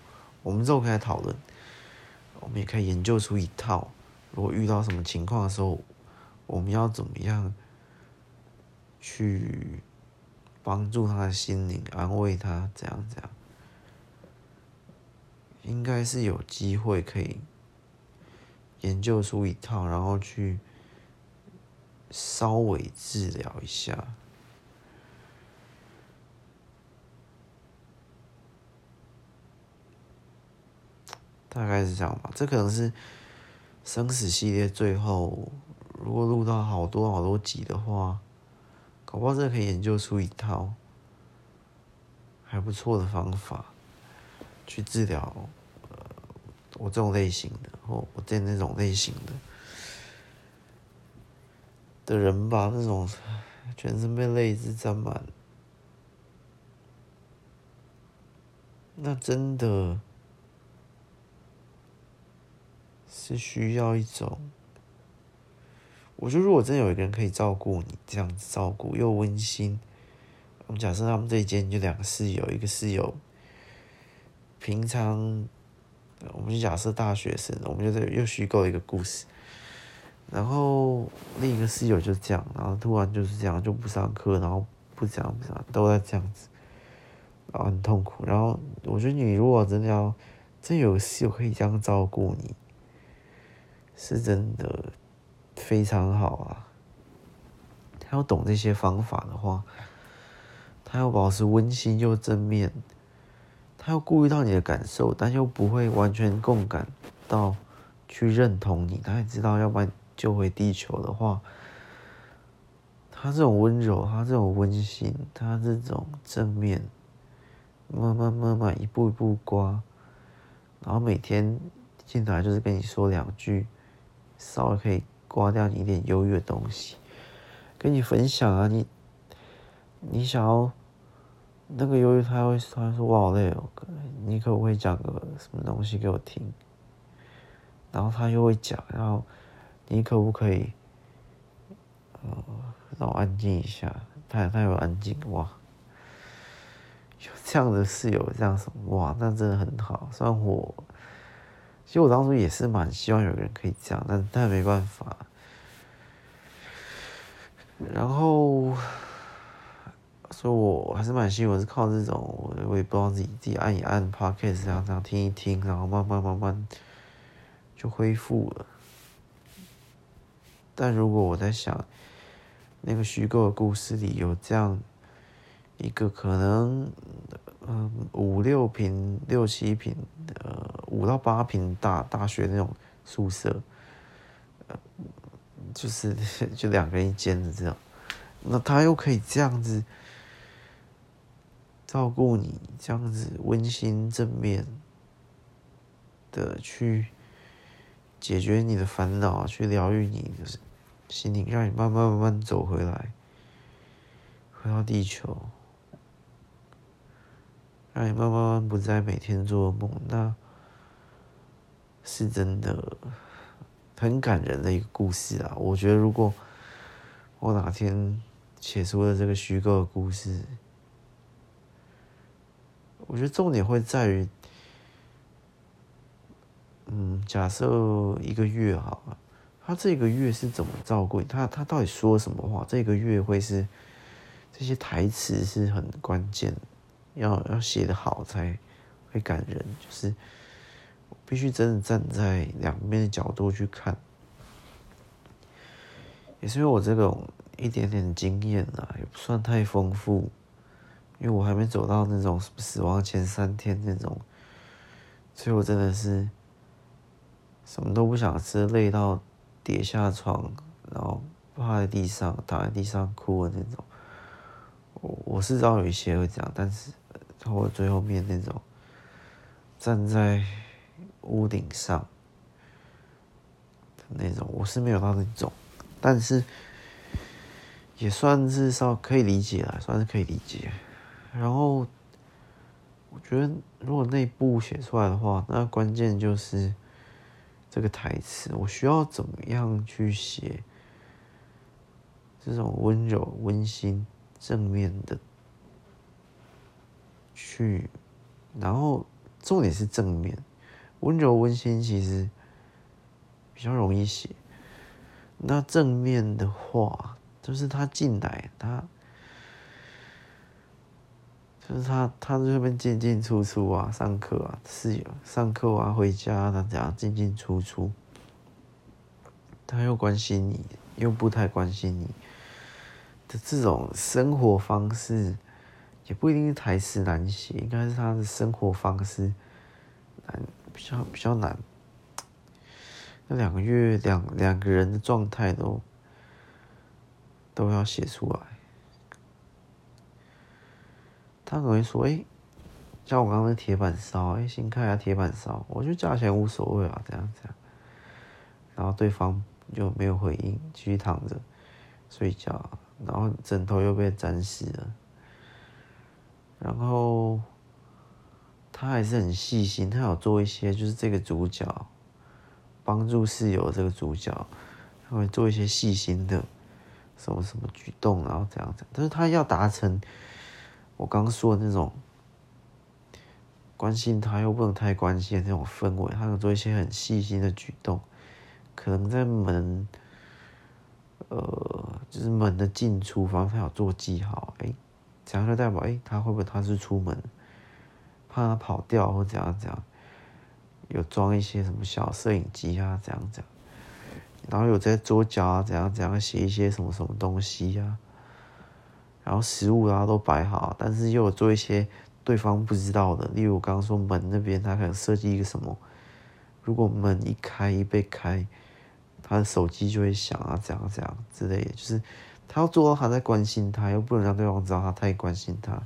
我们之后可以讨论，我们也可以研究出一套，如果遇到什么情况的时候，我们要怎么样去帮助他的心灵，安慰他，怎样怎样，应该是有机会可以研究出一套，然后去稍微治疗一下。大概是这样吧，这可能是生死系列最后，如果录到好多好多集的话，搞不好真的可以研究出一套还不错的方法，去治疗我这种类型的，或我这那种类型的的人吧，那种全身被泪渍沾满，那真的。是需要一种，我觉得如果真有一个人可以照顾你，这样子照顾又温馨。我们假设他们这一间就两个室友，一个室友平常，我们就假设大学生，我们就在又虚构一个故事，然后另一个室友就这样，然后突然就是这样就不上课，然后不讲不讲，都在这样子，然后很痛苦。然后我觉得你如果真的要真有个室友可以这样照顾你。是真的非常好啊！他要懂这些方法的话，他要保持温馨又正面，他要顾虑到你的感受，但又不会完全共感到去认同你。他也知道，要不然救回地球的话，他这种温柔，他这种温馨，他这种正面，慢慢慢慢一步一步刮，然后每天进来就是跟你说两句。稍微可以刮掉你一点忧郁的东西，跟你分享啊，你你想要那个忧郁，他会突然说我好累哦，你可不可以讲个什么东西给我听？然后他又会讲，然后你可不可以呃让我安静一下？他他有安静哇，有这样的室友这样什么哇，那真的很好，虽然我。其实我当初也是蛮希望有个人可以这样，但但没办法。然后，所以我还是蛮幸运，是靠这种，我我也不知道自己自己按一按 Podcast 这样这样听一听，然后慢慢慢慢就恢复了。但如果我在想，那个虚构的故事里有这样一个可能。嗯，五六平、六七平，呃，五到八平大大学那种宿舍，呃，就是 就两个人一间的这样，那他又可以这样子照顾你，这样子温馨正面的去解决你的烦恼，去疗愈你的心灵，让你慢慢慢慢走回来，回到地球。让你慢慢慢不再每天做梦，那是真的很感人的一个故事啊！我觉得如果我哪天写出了这个虚构的故事，我觉得重点会在于，嗯，假设一个月好了，他这个月是怎么照顾你？他他到底说什么话？这个月会是这些台词是很关键的。要要写得好才会感人，就是必须真的站在两边的角度去看。也是因为我这种一点点经验啊，也不算太丰富，因为我还没走到那种死亡前三天那种，所以我真的是什么都不想吃，累到跌下床，然后趴在地上，躺在地上哭的那种。我我是知道有一些会这样，但是。我最后面那种站在屋顶上的那种，我是没有到那种，但是也算是稍可以理解了，算是可以理解。然后我觉得，如果那部写出来的话，那关键就是这个台词，我需要怎么样去写这种温柔、温馨、正面的去，然后重点是正面、温柔、温馨，其实比较容易写。那正面的话，就是他进来，他就是他，他这边进进出出啊，上课啊，室友上课啊，回家他这样进进出出，他又关心你，又不太关心你的这种生活方式，也不一定是台词难写，应该是他的生活方式难，比较比较难。那两个月，两两个人的状态都都要写出来。他可能说：“哎，像我刚刚那铁板烧，哎，新开的铁板烧。”我觉得价钱无所谓啊，这样这样。然后对方就没有回应，继续躺着睡觉，然后枕头又被沾湿了。然后他还是很细心，他有做一些，就是这个主角。帮助室友这个主角，他会做一些细心的什么什么举动，然后这样子。但是他要达成我刚刚说的那种关心他又不能太关心的那种氛围，他要做一些很细心的举动。可能在门，呃，就是门的进出方他有做记号，哎，这样就代表哎，他会不会他是出门，怕他跑掉或怎样怎样。有装一些什么小摄影机啊，怎样怎样，然后有在桌角啊，怎样怎样？写一些什么什么东西呀、啊，然后食物啊都摆好，但是又有做一些对方不知道的，例如我刚刚说门那边，他可能设计一个什么，如果门一开一被开，他的手机就会响啊，这样这样之类的，就是他要做到他在关心他，又不能让对方知道他太关心他。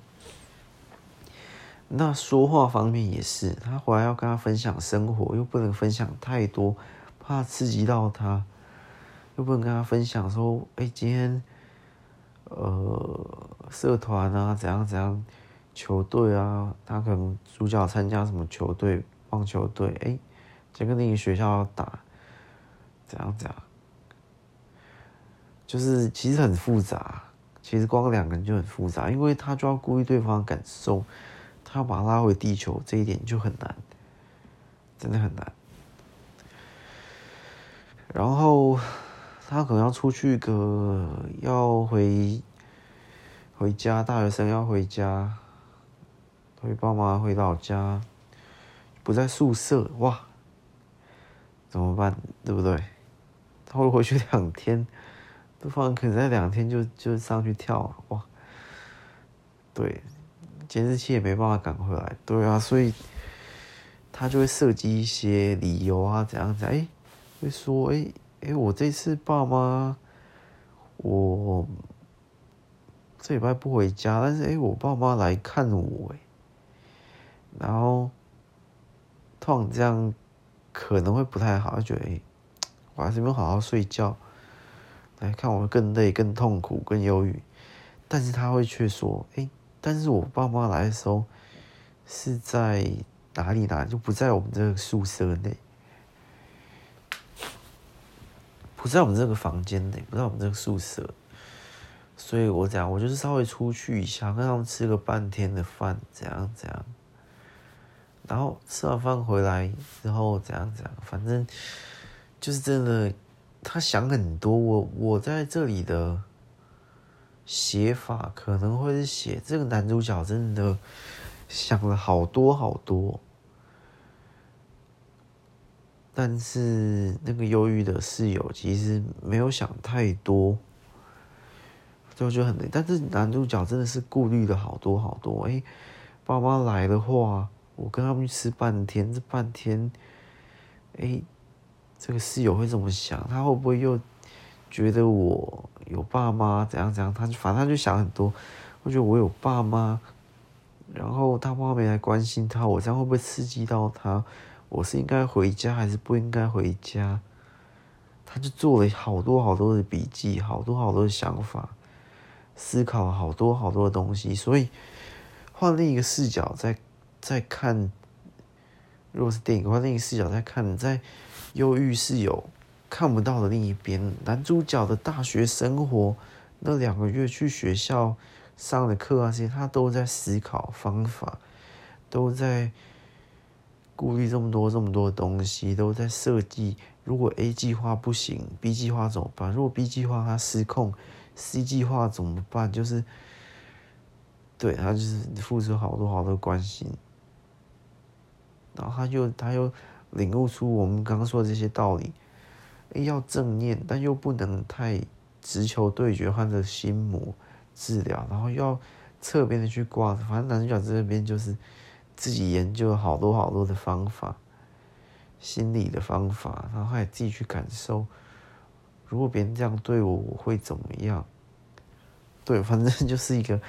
那说话方面也是，他回来要跟他分享生活，又不能分享太多，怕刺激到他，又不能跟他分享说，哎，今天，呃，社团啊，怎样怎样，球队啊，他可能主角参加什么球队，棒球队，哎，这个那个学校要打，怎样怎样，就是其实很复杂，其实光两个人就很复杂，因为他就要顾虑对方的感受。他要把他拉回地球，这一点就很难，真的很难。然后他可能要出去个，要回回家，大学生要回家，回爸妈回老家，不在宿舍，哇，怎么办？对不对？他会回去两天，对方可能在两天就就上去跳，哇，对。监视器也没办法赶回来，对啊，所以他就会设计一些理由啊，怎样怎样，哎，会说，哎哎，我这次爸妈，我这礼拜不回家，但是哎，我爸妈来看我，哎，然后突然这样可能会不太好，觉得哎，我还是没有好好睡觉，来看我更累、更痛苦、更忧郁，但是他会却说，哎。但是我爸妈来的时候是在哪里呢？就不在我们这个宿舍内，不在我们这个房间内，不在我们这个宿舍。所以我讲，我就是稍微出去一下，跟他们吃个半天的饭，怎样怎样。然后吃完饭回来之后，怎样怎样，反正就是真的，他想很多。我我在这里的。写法可能会是写这个男主角真的想了好多好多，但是那个忧郁的室友其实没有想太多，就觉得很累。但是男主角真的是顾虑了好多好多。哎，爸妈来的话，我跟他们去吃半天，这半天，哎，这个室友会怎么想？他会不会又？觉得我有爸妈怎样怎样，他就反正他就想很多。我觉得我有爸妈，然后他妈没来关心他，我这样会不会刺激到他？我是应该回家还是不应该回家？他就做了好多好多的笔记，好多好多的想法。思考了好多好多的东西，所以换另一个视角再再看，如果是电影，换另一个视角再看，在忧郁是有看不到的另一边。男主角的大学生活，那两个月去学校上的课啊，这些他都在思考方法，都在顾虑这么多这么多东西，都在设计。如果 A 计划不行，B 计划怎么办？如果 B 计划它失控，C 计划怎么办？就是，对，他就是付出好多好多关心，然后他又他又领悟出我们刚刚说的这些道理，要正念，但又不能太直球对决，患者心魔治疗，然后要侧边的去挂，反正男主角这边就是自己研究了好多好多的方法。心理的方法，然后还自己去感受，如果别人这样对我，我会怎么样？对，反正就是一个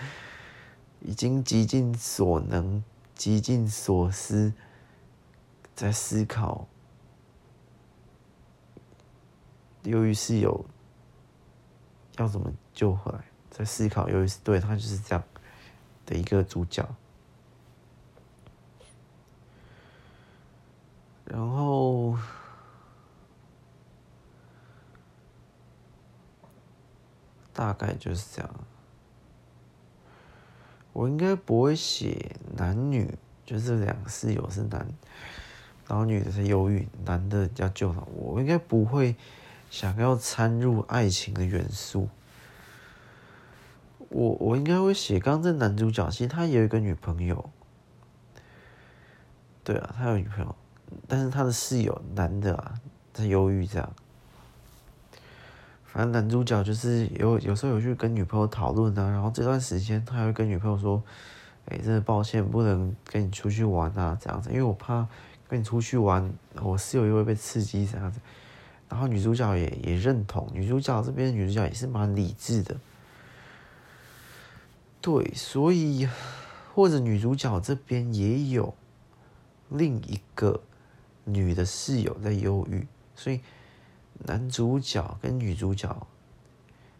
已经极尽所能、极尽所思，在思考由于室友要怎么救回来，在思考由于是，对，他就是这样的一个主角。然后大概就是这样。我应该不会写男女，就是两个室友是男，然后女的是忧郁，男的要救她。我应该不会想要掺入爱情的元素。我我应该会写，刚刚这男主角其实他也有一个女朋友。对啊，他有女朋友。但是他的室友男的啊，在忧郁这样。反正男主角就是有有时候有去跟女朋友讨论啊，然后这段时间他还会跟女朋友说：“哎，真的抱歉，不能跟你出去玩啊，这样子，因为我怕跟你出去玩，我室友又会被刺激这样子。”然后女主角也也认同，女主角这边女主角也是蛮理智的。对，所以或者女主角这边也有另一个。女的室友在忧郁，所以男主角跟女主角，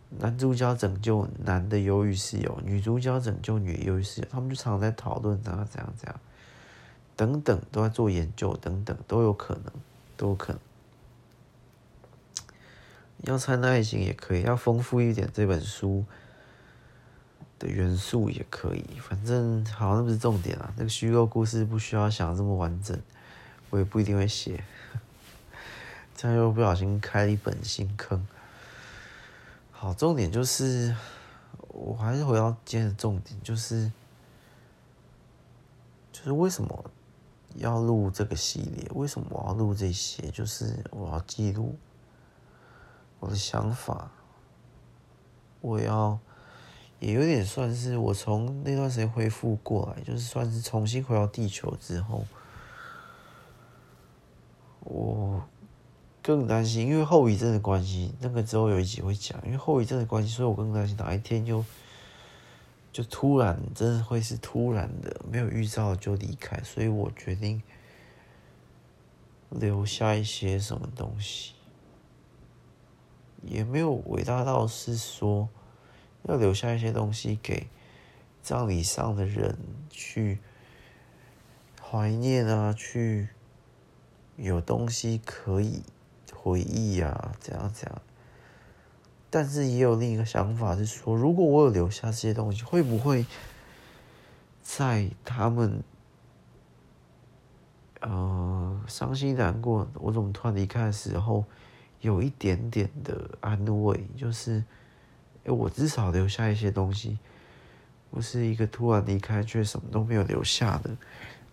男主角拯救男的忧郁室友，女主角拯救女的忧郁室友，他们就常在讨论怎样怎样怎样，等等都在做研究，等等都有可能，都有可能。要掺爱情也可以，要丰富一点这本书的元素也可以，反正好，那不是重点啊。那个虚构故事不需要想这么完整。我也不一定会写，这样又不小心开了一本新坑。好，重点就是，我还是回到今天的重点，就是，就是为什么要录这个系列？为什么我要录这些？就是我要记录我的想法，我要也有点算是我从那段时间恢复过来，就是算是重新回到地球之后。我更担心，因为后遗症的关系，那个之后有一集会讲。因为后遗症的关系，所以我更担心哪一天就就突然，真的会是突然的，没有预兆就离开。所以我决定留下一些什么东西，也没有伟大到是说要留下一些东西给葬礼上的人去怀念啊，去。有东西可以回忆、啊，怎样怎样？但是也有另一个想法是说，如果我有留下这些东西，会不会在他们呃伤心难过，我怎么突然离开的时候，有一点点的安慰？就是，哎，我至少留下一些东西，不是一个突然离开却什么都没有留下的。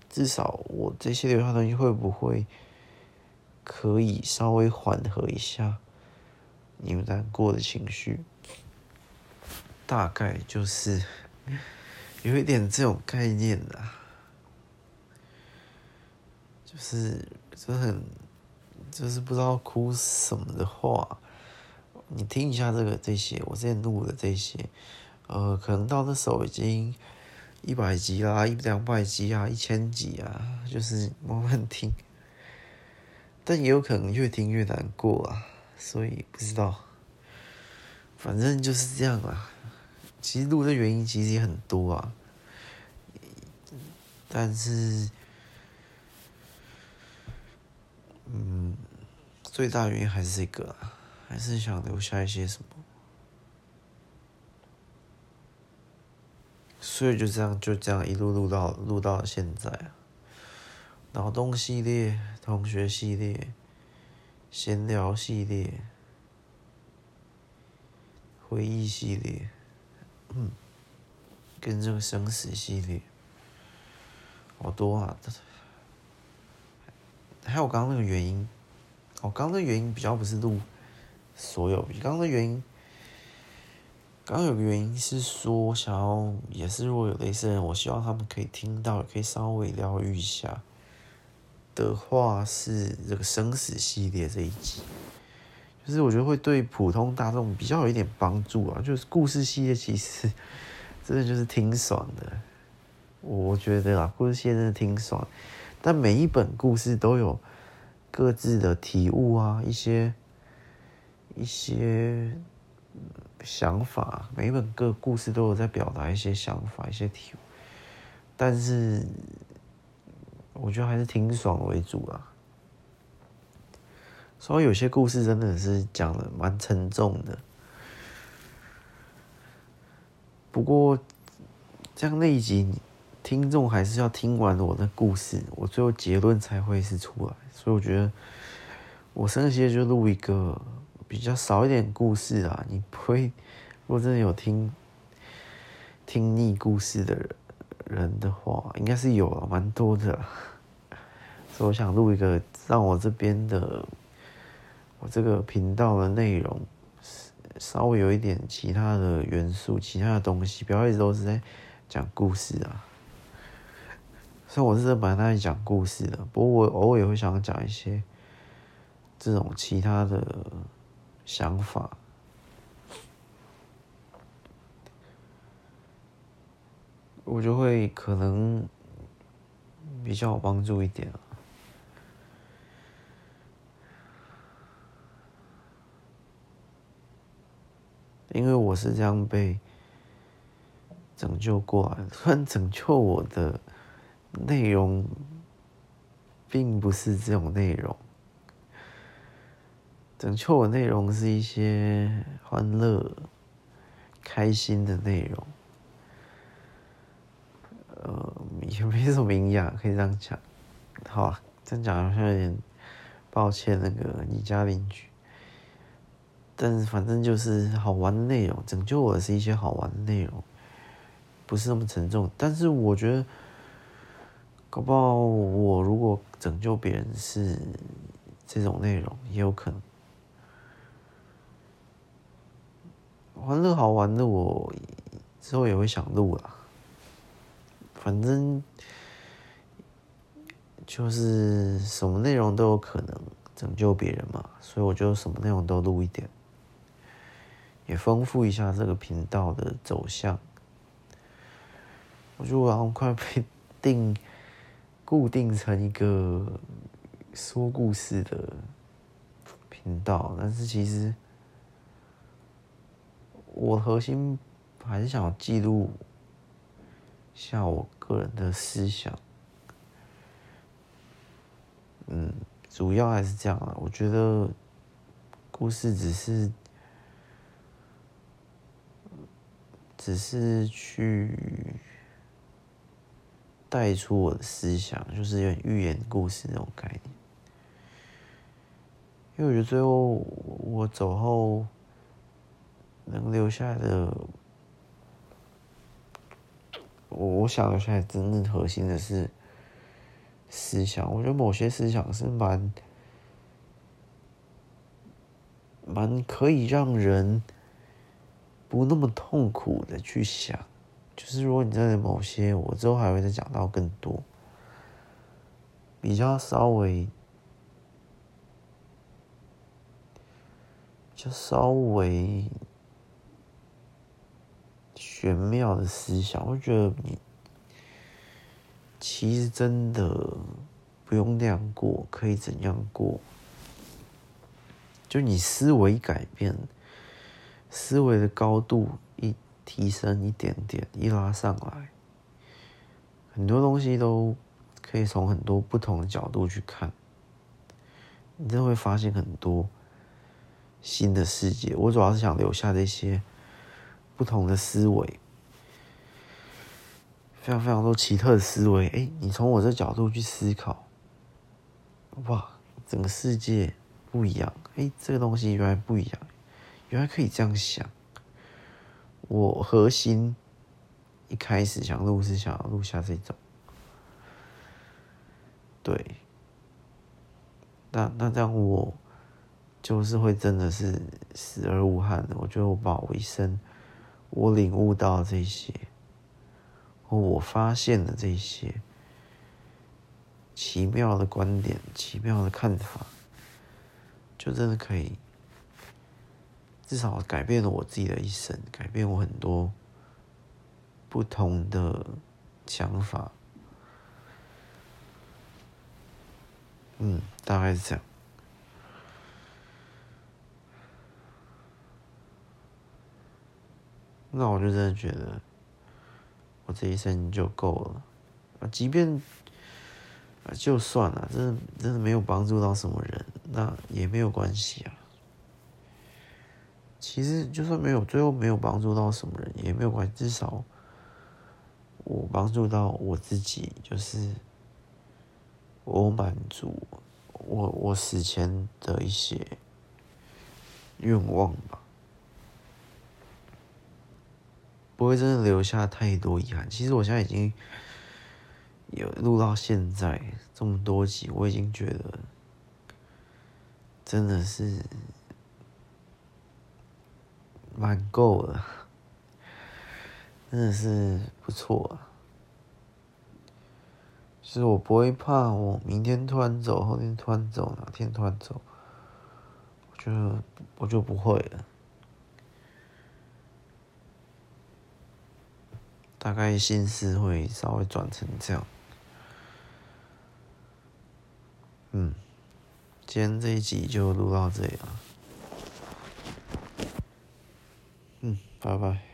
至少我这些留下东西会不会？可以稍微缓和一下你们难过的情绪，大概就是有一点这种概念啊，就是就很就是不知道哭什么的话，你听一下这个这些我之前录的这些，呃，可能到那时候已经一百集啦，一两百集啊，一千集啊，就是慢慢听。但也有可能越听越难过啊，所以不知道，反正就是这样啦。其实录的原因其实也很多啊，但是，嗯，最大原因还是这个，还是想留下一些什么，所以就这样就这样一路录到录到现在啊。脑洞系列、同学系列、闲聊系列、回忆系列。嗯，跟这个生死系列好多啊！还有刚刚那个原因，哦，刚刚的原因比较不是录所有，刚刚的原因，刚刚有个原因是说想要，也是如果有类似的人，我希望他们可以听到，可以稍微疗愈一下的话，是这个生死系列这一集。就是我觉得会对普通大众比较有一点帮助啊，就是故事系列其实真的就是挺爽的，我觉得啊，故事系列真的挺爽，但每一本故事都有各自的体悟啊，一些一些想法，每一本各故事都有在表达一些想法、一些体悟，但是我觉得还是挺爽为主啊。所以有些故事真的是讲的蛮沉重的，不过这样那一集听众还是要听完我的故事，我最后结论才会是出来。所以我觉得我剩下就录一个比较少一点故事啊，你不会，如果真的有听听腻故事的人人的话，应该是有了蛮多的，所以我想录一个让我这边的。我这个频道的内容稍微有一点其他的元素，其他的东西，不要一直都是在讲故事啊。所以我是蛮爱讲故事的，不过我偶尔也会想讲一些这种其他的想法，我就会可能比较有帮助一点啊。因为我是这样被拯救过来的，虽然拯救我的内容并不是这种内容，拯救我内容是一些欢乐、开心的内容，呃，也没什么营养，可以这样讲。好啊，这样讲好像有点抱歉，那个你家邻居。但是反正就是好玩的内容，拯救我的是一些好玩的内容，不是那么沉重。但是我觉得，搞不好我如果拯救别人是这种内容，也有可能。欢乐好玩的，我之后也会想录啦。反正就是什么内容都有可能拯救别人嘛，所以我就什么内容都录一点。也丰富一下这个频道的走向。我觉得我好像快被定固定成一个说故事的频道，但是其实我核心还是想记录下我个人的思想。嗯，主要还是这样啊。我觉得故事只是。只是去带出我的思想，就是有点寓言故事那种概念。因为我觉得最后我走后能留下来的，我我想留下来真正核心的是思想。我觉得某些思想是蛮蛮可以让人。不那么痛苦的去想，就是如果你真的某些，我之后还会再讲到更多，比较稍微，就稍微玄妙的思想，我觉得你其实真的不用那样过，可以怎样过？就你思维改变。思维的高度一提升一点点，一拉上来，很多东西都可以从很多不同的角度去看，你就会发现很多新的世界。我主要是想留下这些不同的思维，非常非常多奇特的思维。哎，你从我这角度去思考，哇，整个世界不一样。哎，这个东西原来不一样，原来可以这样想。我核心一开始想录是想要录下这种，对，那那这样我就是会真的是死而无憾的。我觉得我把我一生我领悟到这些，或我发现的这些奇妙的观点、奇妙的看法，就真的可以。至少改变了我自己的一生，改变我很多不同的想法。嗯，大概是这样。那我就真的觉得，我这一生就够了。啊，即便啊，就算了，真的真的没有帮助到什么人，那也没有关系啊。其实就算没有，最后没有帮助到什么人也没有关系，至少我帮助到我自己，就是我满足我我死前的一些愿望吧，不会真的留下太多遗憾。其实我现在已经有录到现在这么多集，我已经觉得真的是。蛮够了，真的是不错啊！其实我不会怕，我明天突然走，后天突然走，哪天突然走，我就我就不会了。大概心思会稍微转成这样。嗯，今天这一集就录到这里了。嗯，拜拜。